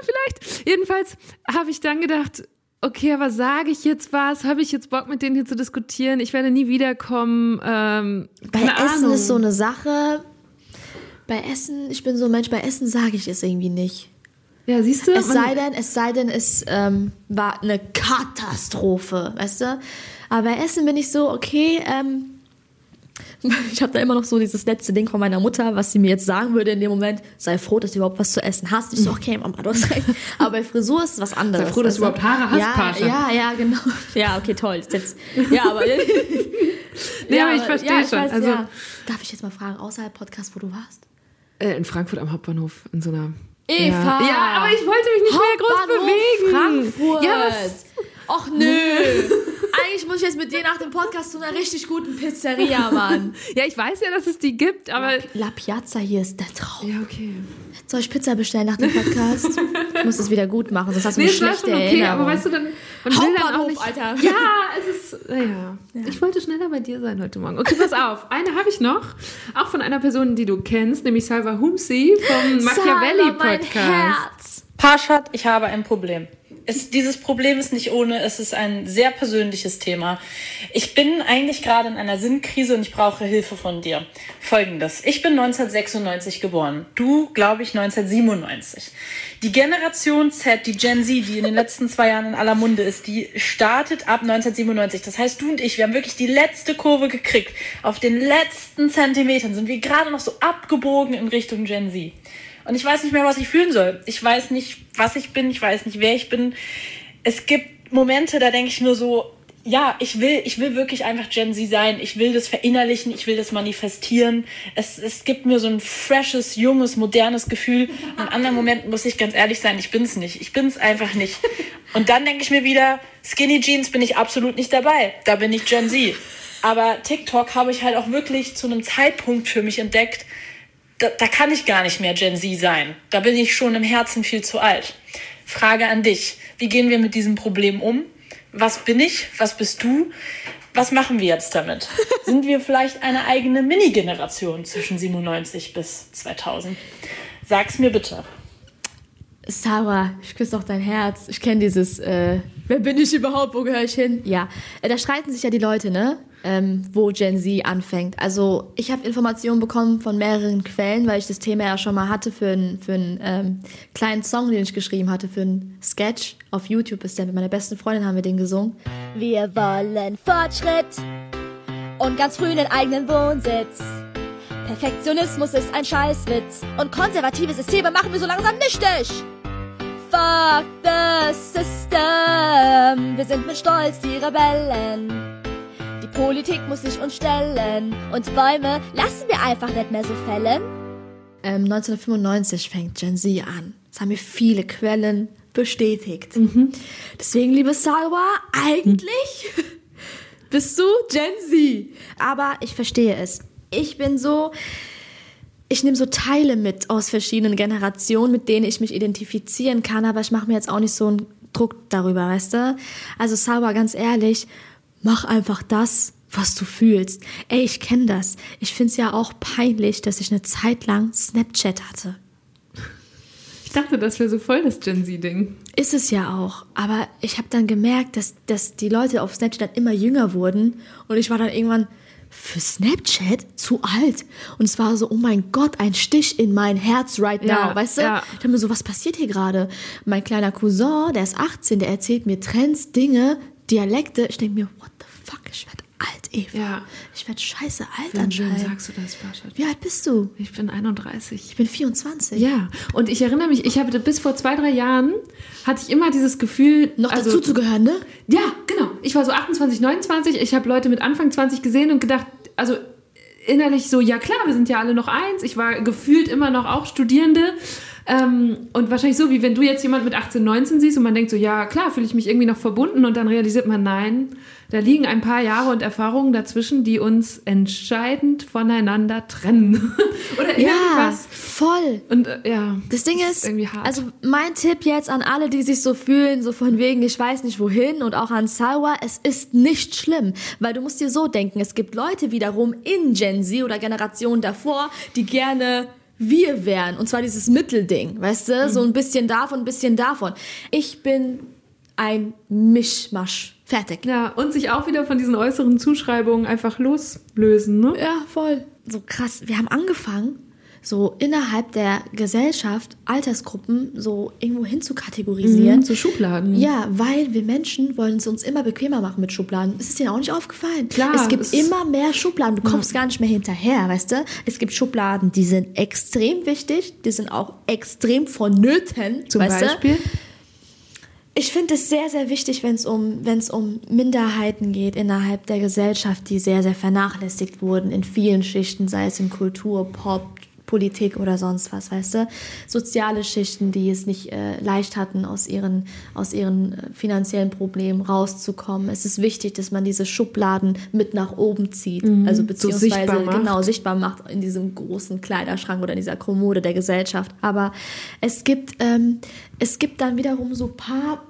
vielleicht. Jedenfalls habe ich dann gedacht, okay, aber sage ich jetzt was? Habe ich jetzt Bock, mit denen hier zu diskutieren? Ich werde nie wiederkommen. Ähm, Bei Essen Ahnung. ist so eine Sache. Bei Essen, ich bin so ein Mensch, bei Essen sage ich es irgendwie nicht. Ja, siehst du? Es sei denn, es sei denn, es ähm, war eine Katastrophe, weißt du? Aber bei Essen bin ich so, okay, ähm, ich habe da immer noch so dieses letzte Ding von meiner Mutter, was sie mir jetzt sagen würde in dem Moment, sei froh, dass du überhaupt was zu essen hast. Ich so, okay, Mama, du hast recht. Aber bei Frisur ist es was anderes. Sei froh, dass du weißt überhaupt Haare hast, ja, Pascha. Ja, ja, genau. Ja, okay, toll. Jetzt, ja, aber... Nee, aber ich verstehe ja, schon. Weiß, Also- ja. Darf ich jetzt mal fragen, außerhalb Podcast, wo du warst? Äh, in Frankfurt am Hauptbahnhof in so einer. Eva! Ja, ja aber ich wollte mich nicht mehr groß Hauptbahnhof bewegen. Frankfurt. Ja, was- Och nö. Eigentlich muss ich jetzt mit dir nach dem Podcast zu einer richtig guten Pizzeria, Mann. ja, ich weiß ja, dass es die gibt, aber. La Piazza hier ist der Traum. Ja, okay. Soll ich Pizza bestellen nach dem Podcast? Ich muss es wieder gut machen, sonst hast du Nee, eine schlechte schon okay, Erinnerung. aber weißt du, dann. Man will dann auch nicht, Alter. Ja, es ist. Ja. Ich wollte schneller bei dir sein heute Morgen. Okay, pass auf. Eine habe ich noch. Auch von einer Person, die du kennst, nämlich Salva Humsi vom Machiavelli Sarah, mein Podcast. Herz. Parshad, ich habe ein Problem. Es, dieses Problem ist nicht ohne, es ist ein sehr persönliches Thema. Ich bin eigentlich gerade in einer Sinnkrise und ich brauche Hilfe von dir. Folgendes. Ich bin 1996 geboren. Du, glaube ich, 1997. Die Generation Z, die Gen Z, die in den letzten zwei Jahren in aller Munde ist, die startet ab 1997. Das heißt, du und ich, wir haben wirklich die letzte Kurve gekriegt. Auf den letzten Zentimetern sind wir gerade noch so abgebogen in Richtung Gen Z. Und ich weiß nicht mehr, was ich fühlen soll. Ich weiß nicht, was ich bin. Ich weiß nicht, wer ich bin. Es gibt Momente, da denke ich nur so, ja, ich will, ich will wirklich einfach Gen Z sein. Ich will das verinnerlichen. Ich will das manifestieren. Es, es gibt mir so ein freshes, junges, modernes Gefühl. In anderen Momenten muss ich ganz ehrlich sein, ich bin's nicht. Ich bin's einfach nicht. Und dann denke ich mir wieder, Skinny Jeans bin ich absolut nicht dabei. Da bin ich Gen Z. Aber TikTok habe ich halt auch wirklich zu einem Zeitpunkt für mich entdeckt, da, da kann ich gar nicht mehr Gen Z sein. Da bin ich schon im Herzen viel zu alt. Frage an dich. Wie gehen wir mit diesem Problem um? Was bin ich? Was bist du? Was machen wir jetzt damit? Sind wir vielleicht eine eigene Mini-Generation zwischen 97 bis 2000? Sag's mir bitte. Sarah, ich küsse doch dein Herz. Ich kenne dieses, äh, wer bin ich überhaupt, wo gehöre ich hin? Ja, äh, da streiten sich ja die Leute, ne? Ähm, wo Gen Z anfängt. Also ich habe Informationen bekommen von mehreren Quellen, weil ich das Thema ja schon mal hatte für einen für einen, ähm, kleinen Song, den ich geschrieben hatte, für einen Sketch. Auf YouTube ist der mit meiner besten Freundin haben wir den gesungen. Wir wollen Fortschritt und ganz früh einen eigenen Wohnsitz. Perfektionismus ist ein Scheißwitz und konservative Systeme machen wir so langsam nichtig. Fuck the system, wir sind mit Stolz die Rebellen. Politik muss sich uns stellen und Bäume lassen wir einfach nicht mehr so fällen. Ähm, 1995 fängt Gen Z an. Das haben mir viele Quellen bestätigt. Deswegen, liebe Salwa, eigentlich bist du Gen Z. Aber ich verstehe es. Ich bin so, ich nehme so Teile mit aus verschiedenen Generationen, mit denen ich mich identifizieren kann, aber ich mache mir jetzt auch nicht so einen Druck darüber, weißt du? Also Salwa, ganz ehrlich, mach einfach das, was du fühlst. Ey, ich kenne das. Ich find's ja auch peinlich, dass ich eine Zeit lang Snapchat hatte. Ich dachte, das wäre so voll das Gen Z-Ding. Ist es ja auch. Aber ich habe dann gemerkt, dass, dass die Leute auf Snapchat dann immer jünger wurden. Und ich war dann irgendwann für Snapchat zu alt. Und es war so, oh mein Gott, ein Stich in mein Herz right now. Ja, weißt du? ja. Ich dachte mir so, was passiert hier gerade? Mein kleiner Cousin, der ist 18, der erzählt mir Trends, Dinge, Dialekte. Ich denke mir, what fuck, ich werde alt, Eva. Ja. Ich werde scheiße alt Wem, wem anscheinend. sagst du das, Pascha? Wie alt bist du? Ich bin 31. Ich bin 24. Ja, und ich erinnere mich, ich habe bis vor zwei, drei Jahren hatte ich immer dieses Gefühl, Noch also, dazu zu gehören, ne? Ja, genau. Ich war so 28, 29. Ich habe Leute mit Anfang 20 gesehen und gedacht, also innerlich so, ja klar, wir sind ja alle noch eins. Ich war gefühlt immer noch auch Studierende. Ähm, und wahrscheinlich so, wie wenn du jetzt jemand mit 18, 19 siehst und man denkt so, ja klar, fühle ich mich irgendwie noch verbunden und dann realisiert man, nein, da liegen ein paar Jahre und Erfahrungen dazwischen, die uns entscheidend voneinander trennen. Oder Ja, irgendwas. voll. Und äh, ja. Das Ding ist, irgendwie hart. also mein Tipp jetzt an alle, die sich so fühlen, so von wegen, ich weiß nicht wohin und auch an Salwa, es ist nicht schlimm, weil du musst dir so denken, es gibt Leute wiederum in Gen Z oder Generationen davor, die gerne wir wären und zwar dieses Mittelding, weißt du, so ein bisschen davon, ein bisschen davon. Ich bin ein Mischmasch. Fertig. Ja, und sich auch wieder von diesen äußeren Zuschreibungen einfach loslösen, ne? Ja, voll. So krass. Wir haben angefangen so innerhalb der Gesellschaft Altersgruppen so irgendwo hin zu kategorisieren. Mhm, so Schubladen. Ja, weil wir Menschen wollen es uns immer bequemer machen mit Schubladen. Ist es dir auch nicht aufgefallen? Klar, Es gibt es- immer mehr Schubladen. Du kommst gar nicht mehr hinterher, weißt du? Es gibt Schubladen, die sind extrem wichtig, die sind auch extrem vonnöten. Zum weißt du? Beispiel. Ich finde es sehr, sehr wichtig, wenn es um, wenn es um Minderheiten geht innerhalb der Gesellschaft, die sehr, sehr vernachlässigt wurden in vielen Schichten, sei es in Kultur, Pop, Politik oder sonst was, weißt du? Soziale Schichten, die es nicht äh, leicht hatten, aus ihren, aus ihren äh, finanziellen Problemen rauszukommen. Es ist wichtig, dass man diese Schubladen mit nach oben zieht. Also beziehungsweise sichtbar macht. genau sichtbar macht in diesem großen Kleiderschrank oder in dieser Kommode der Gesellschaft. Aber es gibt, ähm, es gibt dann wiederum so paar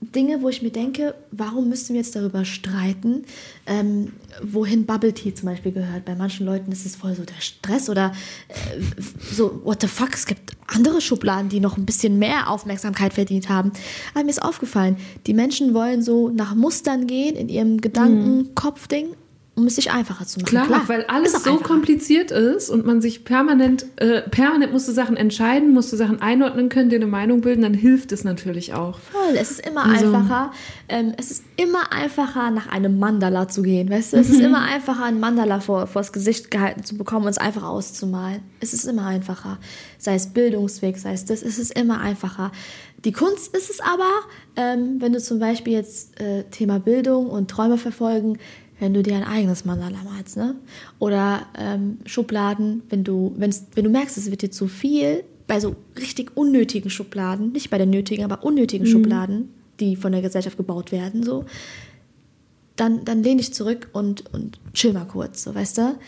Dinge, wo ich mir denke, warum müssen wir jetzt darüber streiten, ähm, wohin Bubble Tea zum Beispiel gehört. Bei manchen Leuten ist es voll so der Stress oder äh, so, what the fuck, es gibt andere Schubladen, die noch ein bisschen mehr Aufmerksamkeit verdient haben. Aber mir ist aufgefallen, die Menschen wollen so nach Mustern gehen in ihrem Gedanken-Kopf-Ding, um es sich einfacher zu machen. Klar, weil alles so einfacher. kompliziert ist und man sich permanent, äh, permanent musst du Sachen entscheiden, musst du Sachen einordnen können, dir eine Meinung bilden, dann hilft es natürlich auch. Voll, es ist immer Also- einfacher. Ähm, es ist immer einfacher, nach einem Mandala zu gehen, weißt du? Es ist immer einfacher, ein Mandala vor, vors Gesicht gehalten zu bekommen und es einfach auszumalen. Es ist immer einfacher. Sei es Bildungsweg, sei es das, es ist immer einfacher. Die Kunst ist es aber, ähm, wenn du zum Beispiel jetzt äh, Thema Bildung und Träume verfolgen, wenn du dir ein eigenes Mandala malst, ne? Oder ähm, Schubladen, wenn du, wenn's, wenn du merkst, es wird dir zu viel, bei so richtig unnötigen Schubladen, nicht bei den nötigen, aber unnötigen Schubladen, die von der Gesellschaft gebaut werden, so, dann, dann lehn dich zurück und, und chill mal kurz, so, weißt du?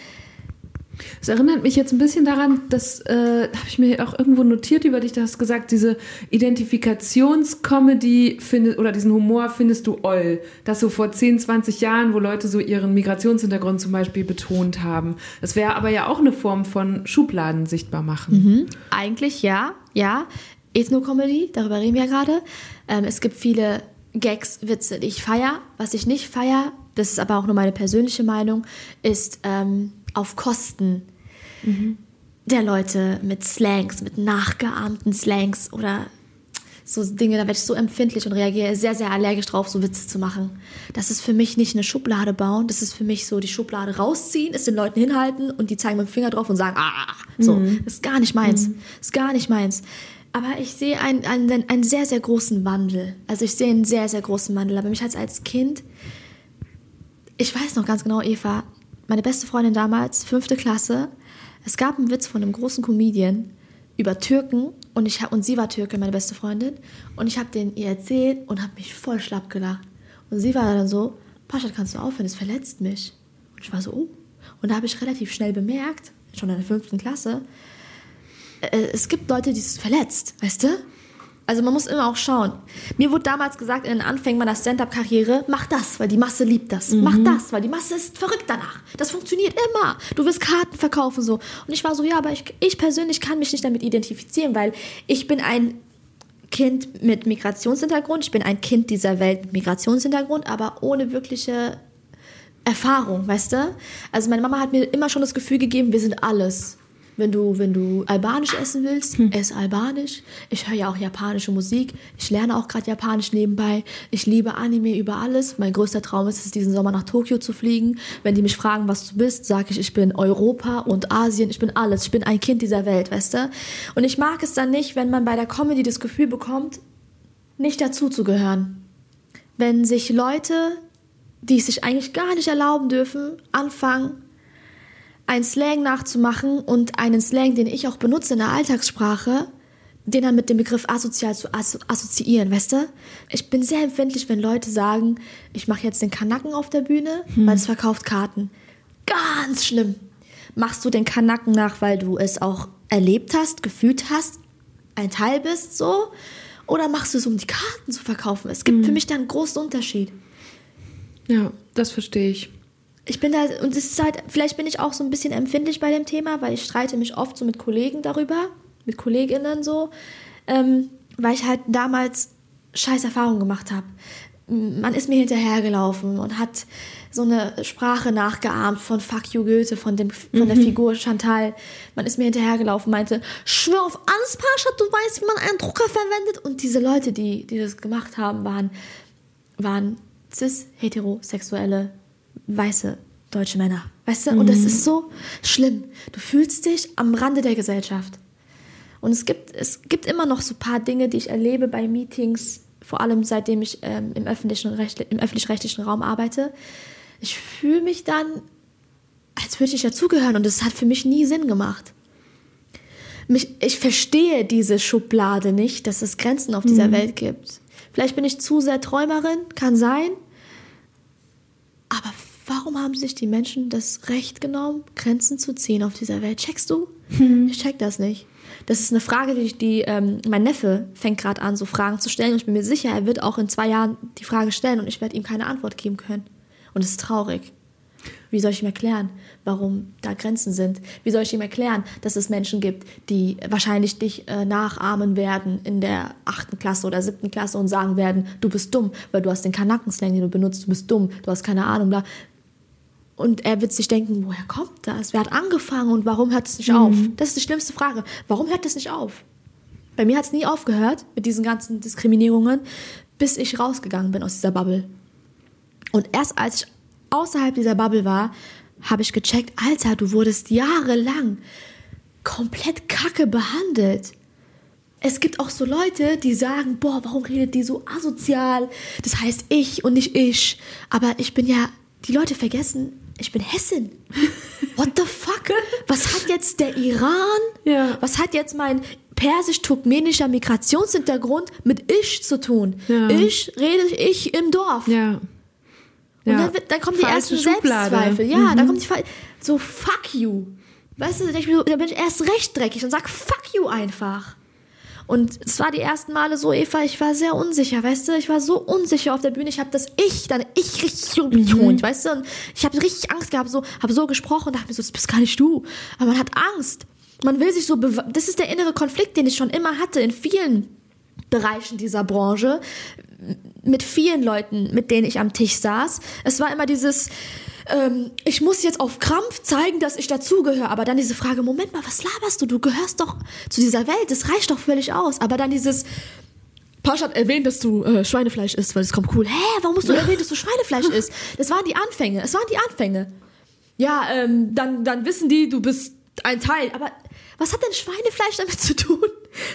Es erinnert mich jetzt ein bisschen daran, das äh, habe ich mir auch irgendwo notiert über dich, du hast gesagt, diese Identifikationscomedy findet, oder diesen Humor findest du oll. Das so vor 10, 20 Jahren, wo Leute so ihren Migrationshintergrund zum Beispiel betont haben. Das wäre aber ja auch eine Form von Schubladen sichtbar machen. Eigentlich ja, ja. Ethno-Comedy, darüber reden wir ja gerade. Ähm, es gibt viele Gags, Witze, die ich feier. Was ich nicht feier, das ist aber auch nur meine persönliche Meinung, ist ähm, auf Kosten der Leute mit Slangs, mit nachgeahmten Slangs oder so Dinge, da werde ich so empfindlich und reagiere sehr, sehr allergisch drauf, so Witze zu machen. Das ist für mich nicht eine Schublade bauen, das ist für mich so die Schublade rausziehen, es den Leuten hinhalten und die zeigen mit dem Finger drauf und sagen, ah, so, das ist gar nicht meins, das ist gar nicht meins. Aber ich sehe einen, einen, einen sehr, sehr großen Wandel. Also ich sehe einen sehr, sehr großen Wandel. Aber mich hat als Kind, ich weiß noch ganz genau, Eva, meine beste Freundin damals, fünfte Klasse, es gab einen Witz von einem großen Comedian über Türken und, ich, und sie war Türke, meine beste Freundin. Und ich habe den ihr erzählt und habe mich voll schlapp gelacht. Und sie war dann so, Paschat, kannst du aufhören, das verletzt mich. Und ich war so, oh. Und da habe ich relativ schnell bemerkt, schon in der fünften Klasse, äh, es gibt Leute, die es verletzt, weißt du? Also man muss immer auch schauen. Mir wurde damals gesagt in den Anfängen meiner Stand-up-Karriere, mach das, weil die Masse liebt das. Mach das, weil die Masse ist verrückt danach. Das funktioniert immer. Du wirst Karten verkaufen so. Und ich war so, ja, aber ich, ich persönlich kann mich nicht damit identifizieren, weil ich bin ein Kind mit Migrationshintergrund. Ich bin ein Kind dieser Welt mit Migrationshintergrund, aber ohne wirkliche Erfahrung, weißt du? Also meine Mama hat mir immer schon das Gefühl gegeben, wir sind alles. Wenn du, wenn du albanisch essen willst, ess albanisch. Ich höre ja auch japanische Musik. Ich lerne auch gerade japanisch nebenbei. Ich liebe Anime über alles. Mein größter Traum ist es, diesen Sommer nach Tokio zu fliegen. Wenn die mich fragen, was du bist, sage ich, ich bin Europa und Asien. Ich bin alles. Ich bin ein Kind dieser Welt, weißt du? Und ich mag es dann nicht, wenn man bei der Comedy das Gefühl bekommt, nicht dazuzugehören. Wenn sich Leute, die es sich eigentlich gar nicht erlauben dürfen, anfangen, einen Slang nachzumachen und einen Slang, den ich auch benutze in der Alltagssprache, den dann mit dem Begriff asozial zu asso assoziieren, weißt du? Ich bin sehr empfindlich, wenn Leute sagen, ich mache jetzt den Kanacken auf der Bühne, weil es verkauft Karten. Ganz schlimm. Machst du den Kanacken nach, weil du es auch erlebt hast, gefühlt hast, ein Teil bist, so? Oder machst du es, um die Karten zu verkaufen? Es gibt für mich da einen großen Unterschied. Ja, das verstehe ich. Ich bin da, und es ist halt, vielleicht bin ich auch so ein bisschen empfindlich bei dem Thema, weil ich streite mich oft so mit Kollegen darüber, mit KollegInnen so, ähm, weil ich halt damals scheiß Erfahrungen gemacht habe. man ist mir hinterhergelaufen und hat so eine Sprache nachgeahmt von Fuck you Goethe, von, dem, von der Figur Chantal. Man ist mir hinterhergelaufen, meinte, schwör auf alles, Pascha, du weißt, wie man einen Drucker verwendet. Und diese Leute, die, die das gemacht haben, waren, waren cis, heterosexuelle, weiße deutsche Männer. Weißt du? Und das ist so schlimm. Du fühlst dich am Rande der Gesellschaft. Und es gibt, es gibt immer noch so ein paar Dinge, die ich erlebe bei Meetings, vor allem seitdem ich ähm, im, öffentlichen Recht, im öffentlich-rechtlichen Raum arbeite. Ich fühle mich dann, als würde ich dazugehören und es hat für mich nie Sinn gemacht. Mich, ich verstehe diese Schublade nicht, dass es Grenzen auf dieser Welt gibt. Vielleicht bin ich zu sehr Träumerin, kann sein. Aber warum haben sich die Menschen das Recht genommen, Grenzen zu ziehen auf dieser Welt? Checkst du? Ich check das nicht. Das ist eine Frage, die, die ähm, mein Neffe fängt gerade an, so Fragen zu stellen. Und ich bin mir sicher, er wird auch in zwei Jahren die Frage stellen und ich werde ihm keine Antwort geben können. Und es ist traurig. Wie soll ich ihm erklären, warum da Grenzen sind? Wie soll ich ihm erklären, dass es Menschen gibt, die wahrscheinlich dich äh, nachahmen werden in der achten Klasse oder siebten Klasse und sagen werden, du bist dumm, weil du hast den Kanackenslang, den du benutzt, du bist dumm, du hast keine Ahnung, bla. Und er wird sich denken, woher kommt das? Wer hat angefangen und warum hört es nicht auf? Das ist die schlimmste Frage. Warum hört es nicht auf? Bei mir hat es nie aufgehört mit diesen ganzen Diskriminierungen, bis ich rausgegangen bin aus dieser Bubble. Und erst als ich außerhalb dieser Bubble war, habe ich gecheckt, Alter, du wurdest jahrelang komplett kacke behandelt. Es gibt auch so Leute, die sagen, boah, warum redet die so asozial? Das heißt ich und nicht ich. Aber ich bin ja, die Leute vergessen, ich bin Hessin. What the fuck? Was hat jetzt der Iran? Ja. Was hat jetzt mein persisch-turkmenischer Migrationshintergrund mit ich zu tun? Ja. Ich rede ich im Dorf. Ja. Und dann, wird, dann kommen die Falsche ersten Schublade. Selbstzweifel. Ja, Mhm. dann kommt die Fall. So, fuck you. Weißt du, da bin ich erst recht dreckig und sag fuck you einfach. Und es war die ersten Male so, Eva, ich war sehr unsicher, weißt du? Ich war so unsicher auf der Bühne. Ich habe das Ich, dann Ich richtig so betont, weißt du? Und ich habe richtig Angst gehabt, so, habe so gesprochen und dachte mir so, das bist gar nicht du. Aber man hat Angst. Man will sich so, das ist der innere Konflikt, den ich schon immer hatte in vielen Bereichen dieser Branche mit vielen Leuten, mit denen ich am Tisch saß. Es war immer dieses, ähm, ich muss jetzt auf Krampf zeigen, dass ich dazugehöre. Aber dann diese Frage, Moment mal, was laberst du? Du gehörst doch zu dieser Welt. Das reicht doch völlig aus. Aber dann dieses, Pasch hat erwähnt, dass du äh, Schweinefleisch isst, weil es kommt cool. Hä, warum musst du erwähnen, dass du Schweinefleisch isst? Das waren die Anfänge. Es waren die Anfänge. Ja, ähm, dann, dann wissen die, du bist ein Teil. Aber was hat denn Schweinefleisch damit zu tun?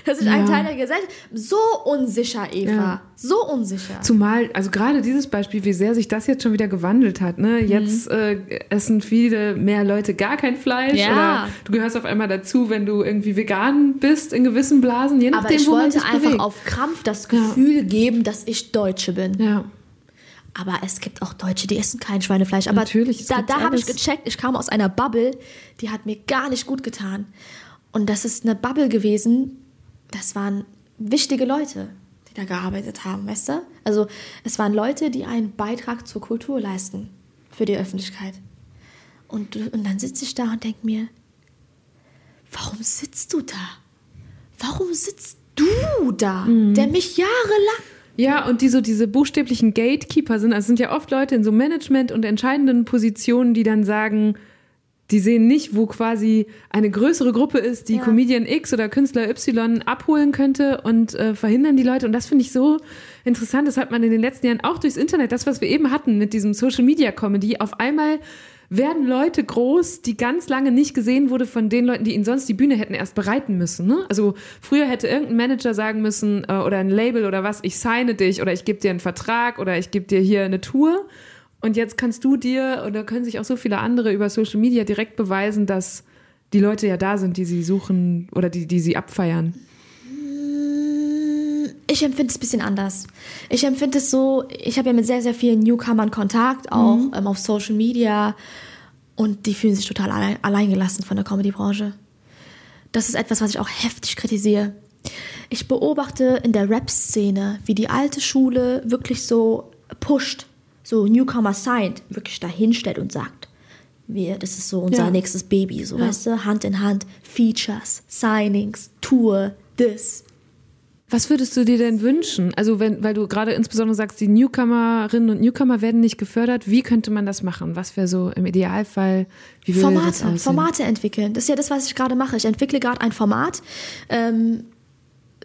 Dass ich ein Ja. Teil der Gesellschaft. So unsicher, Eva. Ja. So unsicher. Zumal, also gerade dieses Beispiel, wie sehr sich das jetzt schon wieder gewandelt hat. Ne? Mhm. Jetzt äh, essen viele mehr Leute gar kein Fleisch Ja. oder du gehörst auf einmal dazu, wenn du irgendwie vegan bist in gewissen Blasen, je nachdem, Aber ich wo man wollte sich einfach bewegt. auf Krampf das Gefühl geben, dass ich Deutsche bin. Ja. Aber es gibt auch Deutsche, die essen kein Schweinefleisch. Aber Natürlich, da, da habe ich gecheckt, ich kam aus einer Bubble, die hat mir gar nicht gut getan. Und das ist eine Bubble gewesen, das waren wichtige Leute, die da gearbeitet haben, weißt du? Also es waren Leute, die einen Beitrag zur Kultur leisten für die Öffentlichkeit. Und, und dann sitze ich da und denke mir, warum sitzt du da? Warum sitzt du da, Mhm. der mich jahrelang Ja, und die so diese buchstäblichen Gatekeeper sind, also sind ja oft Leute in so Management und entscheidenden Positionen, die dann sagen, die sehen nicht, wo quasi eine größere Gruppe ist, die Ja. Comedian X oder Künstler Y abholen könnte und äh, verhindern die Leute. Und das finde ich so interessant. Das hat man in den letzten Jahren auch durchs Internet, das, was wir eben hatten mit diesem Social Media Comedy, auf einmal werden Leute groß, die ganz lange nicht gesehen wurde von den Leuten, die ihnen sonst die Bühne hätten erst bereiten müssen. Ne? Also früher hätte irgendein Manager sagen müssen äh, oder ein Label oder was, ich signe dich oder ich gebe dir einen Vertrag oder ich gebe dir hier eine Tour. Und jetzt kannst du dir oder können sich auch so viele andere über Social Media direkt beweisen, dass die Leute ja da sind, die sie suchen oder die, die sie abfeiern. Ich empfinde es ein bisschen anders. Ich empfinde es so, ich habe ja mit sehr, sehr vielen Newcomern Kontakt, auch Mhm. ähm, auf Social Media. Und die fühlen sich total allein, alleingelassen von der Comedy-Branche. Das ist etwas, was ich auch heftig kritisiere. Ich beobachte in der Rap-Szene, wie die alte Schule wirklich so pusht, so Newcomer signed, wirklich dahinstellt und sagt, wir, das ist so unser Ja. nächstes Baby, so Ja. weißt du, Hand in Hand, Features, Signings, Tour, this. Was würdest du dir denn wünschen? Also wenn, weil du gerade insbesondere sagst, die Newcomerinnen und Newcomer werden nicht gefördert. Wie könnte man das machen? Was wäre so im Idealfall? Wie würde das Formate, aussehen? Formate entwickeln. Das ist ja das, was ich gerade mache. Ich entwickle gerade ein Format, ähm,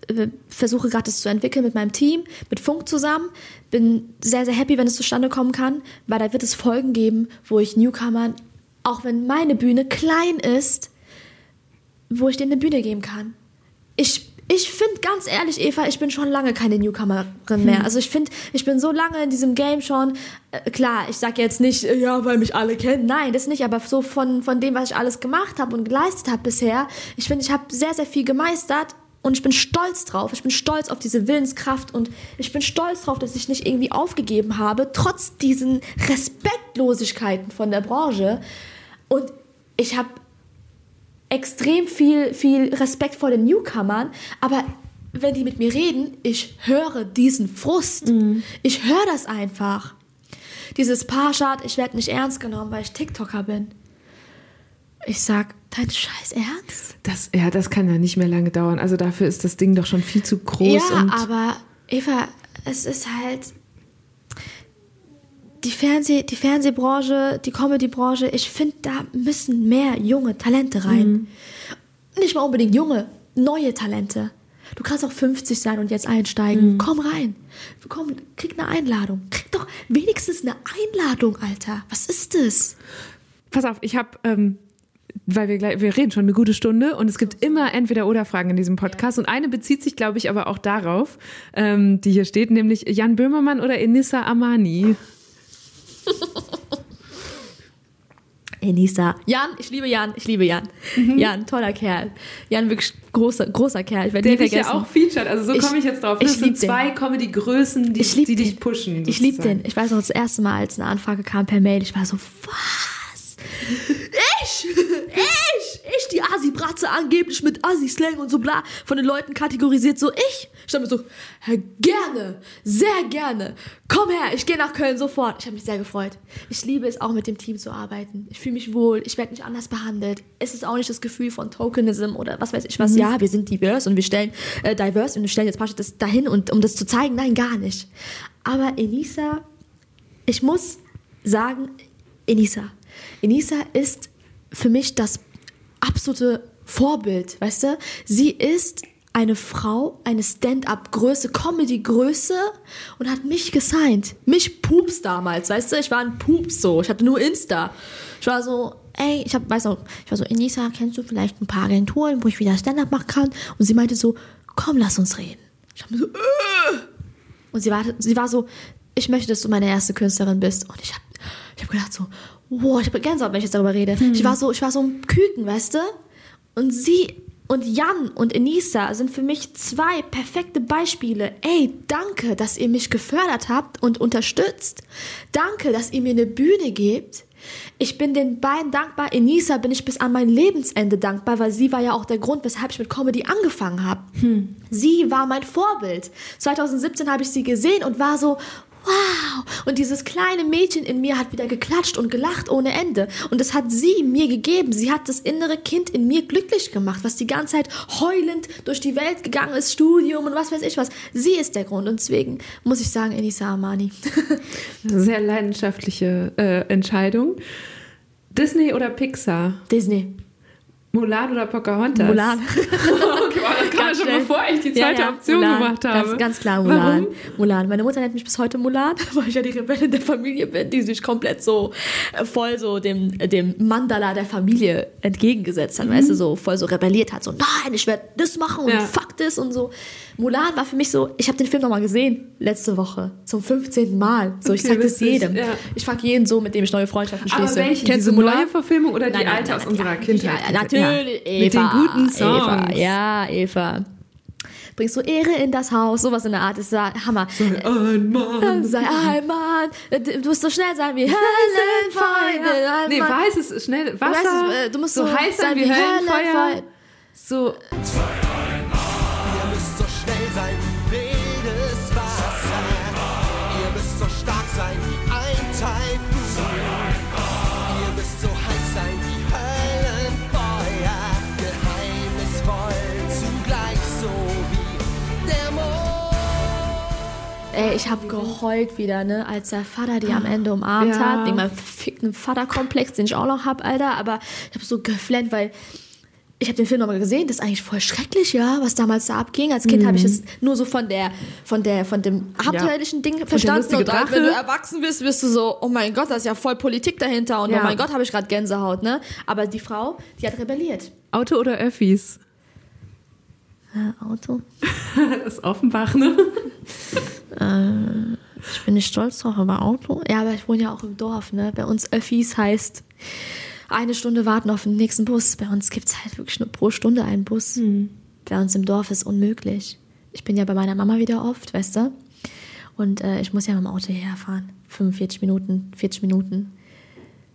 äh, versuche gerade das zu entwickeln mit meinem Team, mit Funk zusammen. Bin sehr, sehr happy, wenn es zustande kommen kann, weil da wird es Folgen geben, wo ich Newcomern, auch wenn meine Bühne klein ist, wo ich denen eine Bühne geben kann. Ich ich finde ganz ehrlich, Eva, ich bin schon lange keine Newcomerin mehr. Also ich finde, ich bin so lange in diesem Game schon. Äh, klar, ich sage jetzt nicht, äh, ja, weil mich alle kennen. Nein, das nicht. Aber so von, von dem, was ich alles gemacht habe und geleistet habe bisher, ich finde, ich habe sehr, sehr viel gemeistert. Und ich bin stolz drauf. Ich bin stolz auf diese Willenskraft und ich bin stolz drauf, dass ich nicht irgendwie aufgegeben habe, trotz diesen Respektlosigkeiten von der Branche. Und ich habe extrem viel, viel Respekt vor den Newcomern, aber wenn die mit mir reden, ich höre diesen Frust. Ich höre das einfach. Dieses Parshad, ich werde nicht ernst genommen, weil ich TikToker bin. Ich sag, dein Scheiß Ernst? Das, ja, das kann ja nicht mehr lange dauern. Also dafür ist das Ding doch schon viel zu groß. ja, aber Eva, es ist halt die, Fernseh, die Fernsehbranche, die Comedybranche, ich finde, da müssen mehr junge Talente rein. Nicht mal unbedingt junge, neue Talente. Du kannst auch 50 sein und jetzt einsteigen. Komm rein. Komm, krieg eine Einladung. Krieg doch wenigstens eine Einladung, Alter. Was ist das? Pass auf, ich habe, ähm, weil wir gleich, wir reden schon eine gute Stunde und es gibt immer entweder oder Fragen in diesem Podcast und eine bezieht sich, glaube ich, aber auch darauf, ähm, die hier steht, nämlich Jan Böhmermann oder Enissa Amani. Enisa. Jan, ich liebe Jan, ich liebe Jan. Jan, toller Kerl. Jan, wirklich großer, großer Kerl. Ich werde Der nie ja auch featured, also so Ich- komme ich jetzt drauf. ich Das sind lieb den. zwei Comedy-Größen, die, Ich die dich den. pushen. Ich liebe sozusagen. den. Ich weiß noch, das erste Mal, als eine Anfrage kam per Mail, ich war so, was? Ich? Ich? Ich, die Asi-Bratze angeblich mit Asi-Slang und so bla von den Leuten kategorisiert, so ich? Ich dachte mir so, gerne, sehr gerne. Komm her, ich gehe nach Köln sofort. Ich habe mich sehr gefreut. Ich liebe es auch mit dem Team zu arbeiten. Ich fühle mich wohl, ich werde nicht anders behandelt. Es ist auch nicht das Gefühl von Tokenism oder was weiß ich was. Ja, wir sind divers und wir stellen äh, diverse und wir stellen jetzt praktisch das dahin und um das zu zeigen, nein, gar nicht. Aber Enisa, ich muss sagen, Enisa. Enisa ist für mich das absolute Vorbild, weißt du? Sie ist eine Frau, eine Stand-up-Größe, Comedy-Größe und hat mich gesigned. Mich Pups damals, weißt du? Ich war ein Pups so. Ich hatte nur Insta. Ich war so, ey, ich hab, weiß noch, ich war so, Enisa, kennst du vielleicht ein paar Agenturen, wo ich wieder Stand-up machen kann? Und sie meinte so, komm, lass uns reden. Ich hab mir so, äh. Und sie war, sie war so, ich möchte, dass du meine erste Künstlerin bist. Und ich habe ich hab gedacht so, wow, ich habe Gänsehaut, wenn ich jetzt darüber rede. Ich war so, ich war so ein Küken, weißt du? Und sie und Jan und Enisa sind für mich zwei perfekte Beispiele. Ey, danke, dass ihr mich gefördert habt und unterstützt. Danke, dass ihr mir eine Bühne gebt. Ich bin den beiden dankbar. Enisa bin ich bis an mein Lebensende dankbar, weil sie war ja auch der Grund, weshalb ich mit Comedy angefangen habe. Sie war mein Vorbild. 2017 habe ich sie gesehen und war so, wow. Und dieses kleine Mädchen in mir hat wieder geklatscht und gelacht ohne Ende. Und das hat sie mir gegeben. Sie hat das innere Kind in mir glücklich gemacht, was die ganze Zeit heulend durch die Welt gegangen ist, Studium und was weiß ich was. Sie ist der Grund. Und deswegen muss ich sagen, Enisa Amani. Sehr leidenschaftliche äh, Entscheidung. Disney oder Pixar? Disney. Mulan oder Pocahontas? Mulan. okay, Ganz schon bevor ich die zweite Ja, ja, Option Mulan. gemacht habe. Ganz, ganz klar Mulan. Warum? Mulan. Meine Mutter nennt mich bis heute Mulan, weil ich ja die Rebellin der Familie bin, die sich komplett so äh, voll so dem, dem Mandala der Familie entgegengesetzt hat, weißt du, so voll so rebelliert hat, so nein, ich werde das machen und Ja. fuck das und so. Mulan war für mich so, ich habe den Film nochmal gesehen, letzte Woche, zum 15. Mal. So, ich Okay, sag das jedem. ja. Ich frag jeden so, mit dem ich neue Freundschaften Aber schließe. welche? Kennst du Mulan? neue Verfilmung oder die Nein, nein, alte nein, aus nein, unserer Kindheit? Ja, natürlich, Eva. Mit den guten Songs. Eva, ja, Eva. Bringst du Ehre in das Haus, sowas in der Art, ist Hammer. Ein Mann. Sei ein Mann, du musst so schnell sein wie Höllenfeuer. Nee, weiß es schnell. Wasser. Weißt du, äh, du musst so so heiß sein wie wie Höllenfeuer. So. Ey, ich habe geheult wieder, ne, als der Vater die am Ende umarmt Ja. hat, wegen meinem verfickten Vaterkomplex, den ich auch noch hab, Alter. Aber ich habe so geflennt, weil ich habe den Film nochmal gesehen. Das ist eigentlich voll schrecklich, ja, was damals da abging. Als Kind habe ich es nur so von der, von der, von dem abenteuerlichen Ding verstanden. Und dann, wenn du erwachsen bist, bist du so, oh mein Gott, da ist ja voll Politik dahinter. Und Ja. oh mein Gott, habe ich gerade Gänsehaut, ne? Aber die Frau, die hat rebelliert. Auto oder Öffis? Äh, Auto. Das ist Offenbach, ne? Ich bin nicht stolz drauf, aber Auto. Ja, aber ich wohne ja auch im Dorf, ne? Bei uns Öffis heißt eine Stunde warten auf den nächsten Bus. Bei uns gibt es halt wirklich nur pro Stunde einen Bus. Bei uns im Dorf ist unmöglich. Ich bin ja bei meiner Mama wieder oft, weißt du? Und äh, ich muss ja mit dem Auto herfahren. 45 Minuten, 40 Minuten.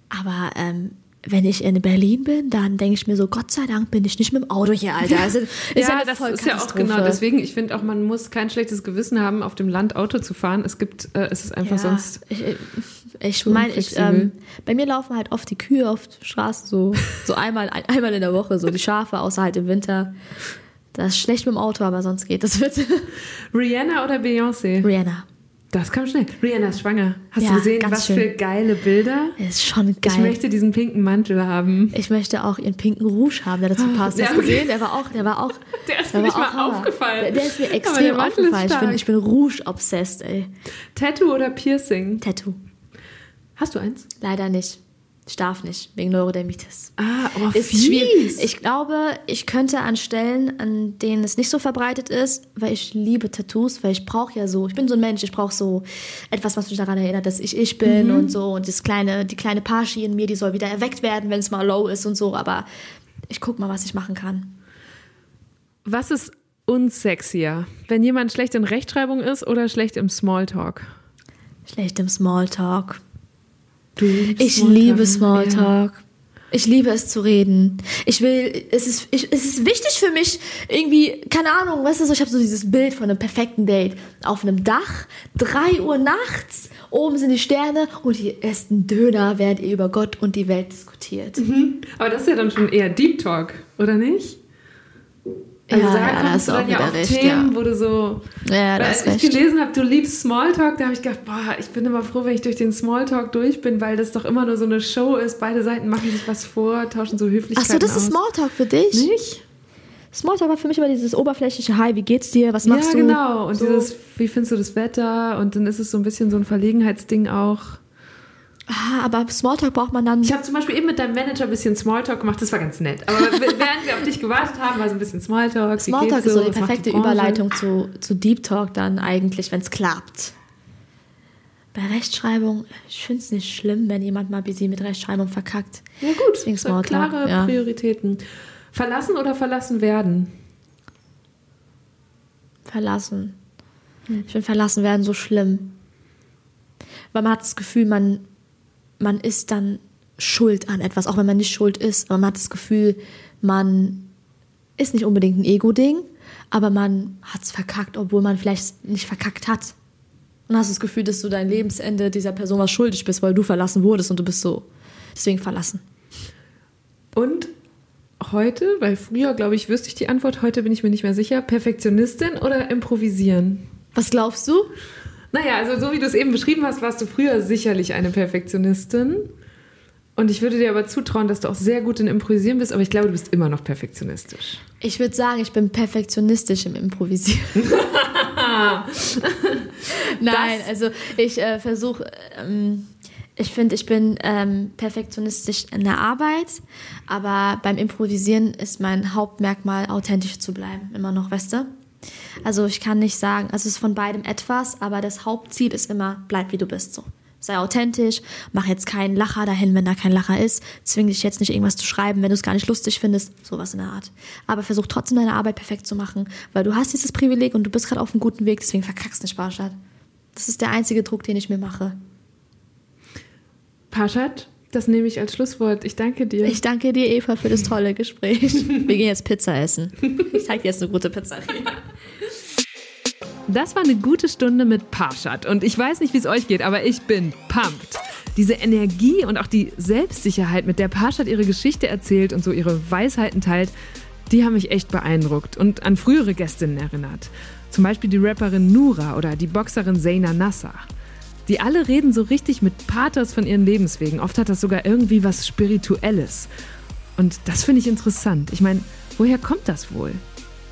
Aber ähm, wenn ich in Berlin bin, dann denke ich mir so, Gott sei Dank bin ich nicht mit dem Auto hier, Alter. Also, ist ja, eine das ist ja auch genau. Deswegen, ich finde auch, man muss kein schlechtes Gewissen haben, auf dem Land Auto zu fahren. Es gibt, äh, es ist einfach Ja, sonst. Ich, ich- ich meine, ähm, bei mir laufen halt oft die Kühe auf der Straße so, so einmal, ein, einmal in der Woche, so die Schafe, außer halt im Winter. Das ist schlecht mit dem Auto, aber sonst geht das bitte. Rihanna oder Beyoncé? Rihanna. Das kam schnell. Rihanna ist schwanger. Hast Ja, du gesehen, was schön. für geile Bilder? Ist schon geil. Ich möchte diesen pinken Mantel haben. Ich möchte auch ihren pinken Rouge haben, der dazu passt. Ja, Hast du okay. gesehen? Der war auch, der war auch. Der ist der mir nicht mal Hammer. aufgefallen. Der, der ist mir extrem aufgefallen. Ich bin, ich bin Rouge-obsessed, ey. Tattoo oder Piercing? Tattoo. Hast du eins? Leider nicht. Ich darf nicht, wegen Neurodermitis. Ah, oh, ist fies. schwierig. Ich glaube, ich könnte an Stellen, an denen es nicht so verbreitet ist, weil ich liebe Tattoos, weil ich brauche ja so, ich bin so ein Mensch, ich brauche so etwas, was mich daran erinnert, dass ich ich bin und so und das kleine, die kleine Parschi in mir, die soll wieder erweckt werden, wenn es mal low ist und so, aber ich guck mal, was ich machen kann. Was ist unsexier? Wenn jemand schlecht in Rechtschreibung ist oder schlecht im Smalltalk? Schlecht im Smalltalk. Ich liebe? Smalltalk. Ich liebe es zu reden. Ich will, es ist, ich, es ist wichtig für mich, irgendwie, keine Ahnung, weißt du, so, ich habe so dieses Bild von einem perfekten Date. Auf einem Dach, drei Uhr nachts, oben sind die Sterne und ihr esst einen Döner, während ihr über Gott und die Welt diskutiert. Aber das ist ja dann schon eher Deep Talk, oder nicht? Also Ja, da ja, kommst du dann auch ja auf recht, Themen, ja. wo du so. Ja, weil als ich recht. gelesen habe, du liebst Smalltalk, da habe ich gedacht, boah, ich bin immer froh, wenn ich durch den Smalltalk durch bin, weil das doch immer nur so eine Show ist. Beide Seiten machen sich was vor, tauschen so Ach Höflichkeiten so, das ist aus. Smalltalk für dich? Nicht? Smalltalk war für mich immer dieses oberflächliche Hi, wie geht's dir? Was machst ja, du? genau. Und so. dieses, wie findest du das Wetter? Und dann ist es so ein bisschen so ein Verlegenheitsding auch. Ah, aber Smalltalk braucht man dann. Ich habe zum Beispiel eben mit deinem Manager ein bisschen Smalltalk gemacht, das war ganz nett. Aber während wir auf dich gewartet haben, war so ein bisschen Smalltalk. Smalltalk ist so die Was macht perfekte Branche? Überleitung zu, zu Deep Talk dann eigentlich, wenn es klappt. Bei Rechtschreibung, ich finde es nicht schlimm, wenn jemand mal busy mit Rechtschreibung verkackt. Ja gut, Deswegen so Smalltalk. klare ja. Prioritäten. Verlassen oder verlassen werden? Verlassen. Ich finde verlassen werden so schlimm. Weil man hat das Gefühl, man, man ist dann schuld an etwas, auch wenn man nicht schuld ist. Man hat das Gefühl, man ist nicht unbedingt ein Ego-Ding, aber man hat es verkackt, obwohl man vielleicht nicht verkackt hat. Und hast das Gefühl, dass du dein Lebensende dieser Person was schuldig bist, weil du verlassen wurdest und du bist so. Deswegen verlassen. Und heute, weil früher, glaube ich, wüsste ich die Antwort, heute bin ich mir nicht mehr sicher, Perfektionistin oder improvisieren? Was glaubst du? Naja, also so wie du es eben beschrieben hast, warst du früher sicherlich eine Perfektionistin. Und ich würde dir aber zutrauen, dass du auch sehr gut in Improvisieren bist, aber ich glaube, du bist immer noch perfektionistisch. Ich würde sagen, ich bin perfektionistisch im Improvisieren. Nein, also ich äh, versuche, ähm, ich finde, ich bin ähm, perfektionistisch in der Arbeit, aber beim Improvisieren ist mein Hauptmerkmal, authentisch zu bleiben, immer noch, weißt du? Also ich kann nicht sagen, also es ist von beidem etwas, aber das Hauptziel ist immer, bleib wie du bist, so. Sei authentisch, mach jetzt keinen Lacher dahin, wenn da kein Lacher ist. Zwing dich jetzt nicht irgendwas zu schreiben, wenn du es gar nicht lustig findest. Sowas in der Art. Aber versuch trotzdem deine Arbeit perfekt zu machen, weil du hast dieses Privileg und du bist gerade auf einem guten Weg, deswegen verkackst nicht, Barstadt. Das ist der einzige Druck, den ich mir mache. Paschat, das nehme ich als Schlusswort. Ich danke dir. Ich danke dir, Eva, für das tolle Gespräch. Wir gehen jetzt Pizza essen. Ich zeig dir jetzt eine gute Pizzeria. Das war eine gute Stunde mit Parshad und ich weiß nicht, wie es euch geht, aber ich bin pumped. Diese Energie und auch die Selbstsicherheit, mit der Parshad ihre Geschichte erzählt und so ihre Weisheiten teilt, die haben mich echt beeindruckt und an frühere Gästinnen erinnert. Zum Beispiel die Rapperin Nura oder die Boxerin Zaina Nasser. Die alle reden so richtig mit Pathos von ihren Lebenswegen. Oft hat das sogar irgendwie was Spirituelles. Und das finde ich interessant. Ich meine, woher kommt das wohl?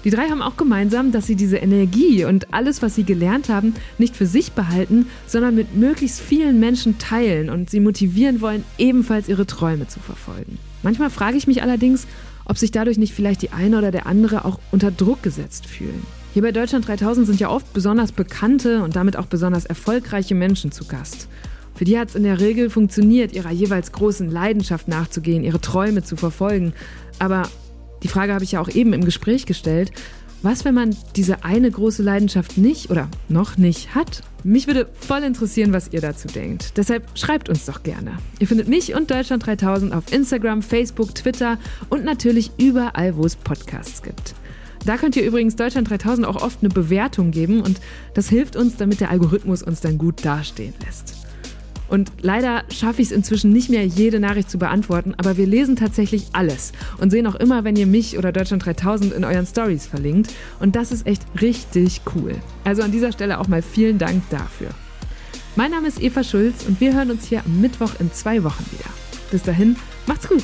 Die drei haben auch gemeinsam, dass sie diese Energie und alles, was sie gelernt haben, nicht für sich behalten, sondern mit möglichst vielen Menschen teilen und sie motivieren wollen, ebenfalls ihre Träume zu verfolgen. Manchmal frage ich mich allerdings, ob sich dadurch nicht vielleicht die eine oder der andere auch unter Druck gesetzt fühlen. Hier bei Deutschland 3000 sind ja oft besonders bekannte und damit auch besonders erfolgreiche Menschen zu Gast. Für die hat es in der Regel funktioniert, ihrer jeweils großen Leidenschaft nachzugehen, ihre Träume zu verfolgen. Aber die Frage habe ich ja auch eben im Gespräch gestellt. Was, wenn man diese eine große Leidenschaft nicht oder noch nicht hat? Mich würde voll interessieren, was ihr dazu denkt. Deshalb schreibt uns doch gerne. Ihr findet mich und Deutschland 3000 auf Instagram, Facebook, Twitter und natürlich überall, wo es Podcasts gibt. Da könnt ihr übrigens Deutschland 3000 auch oft eine Bewertung geben und das hilft uns, damit der Algorithmus uns dann gut dastehen lässt. Und leider schaffe ich es inzwischen nicht mehr, jede Nachricht zu beantworten, aber wir lesen tatsächlich alles und sehen auch immer, wenn ihr mich oder Deutschland 3000 in euren Stories verlinkt. Und das ist echt richtig cool. Also an dieser Stelle auch mal vielen Dank dafür. Mein Name ist Eva Schulz und wir hören uns hier am Mittwoch in zwei Wochen wieder. Bis dahin, macht's gut!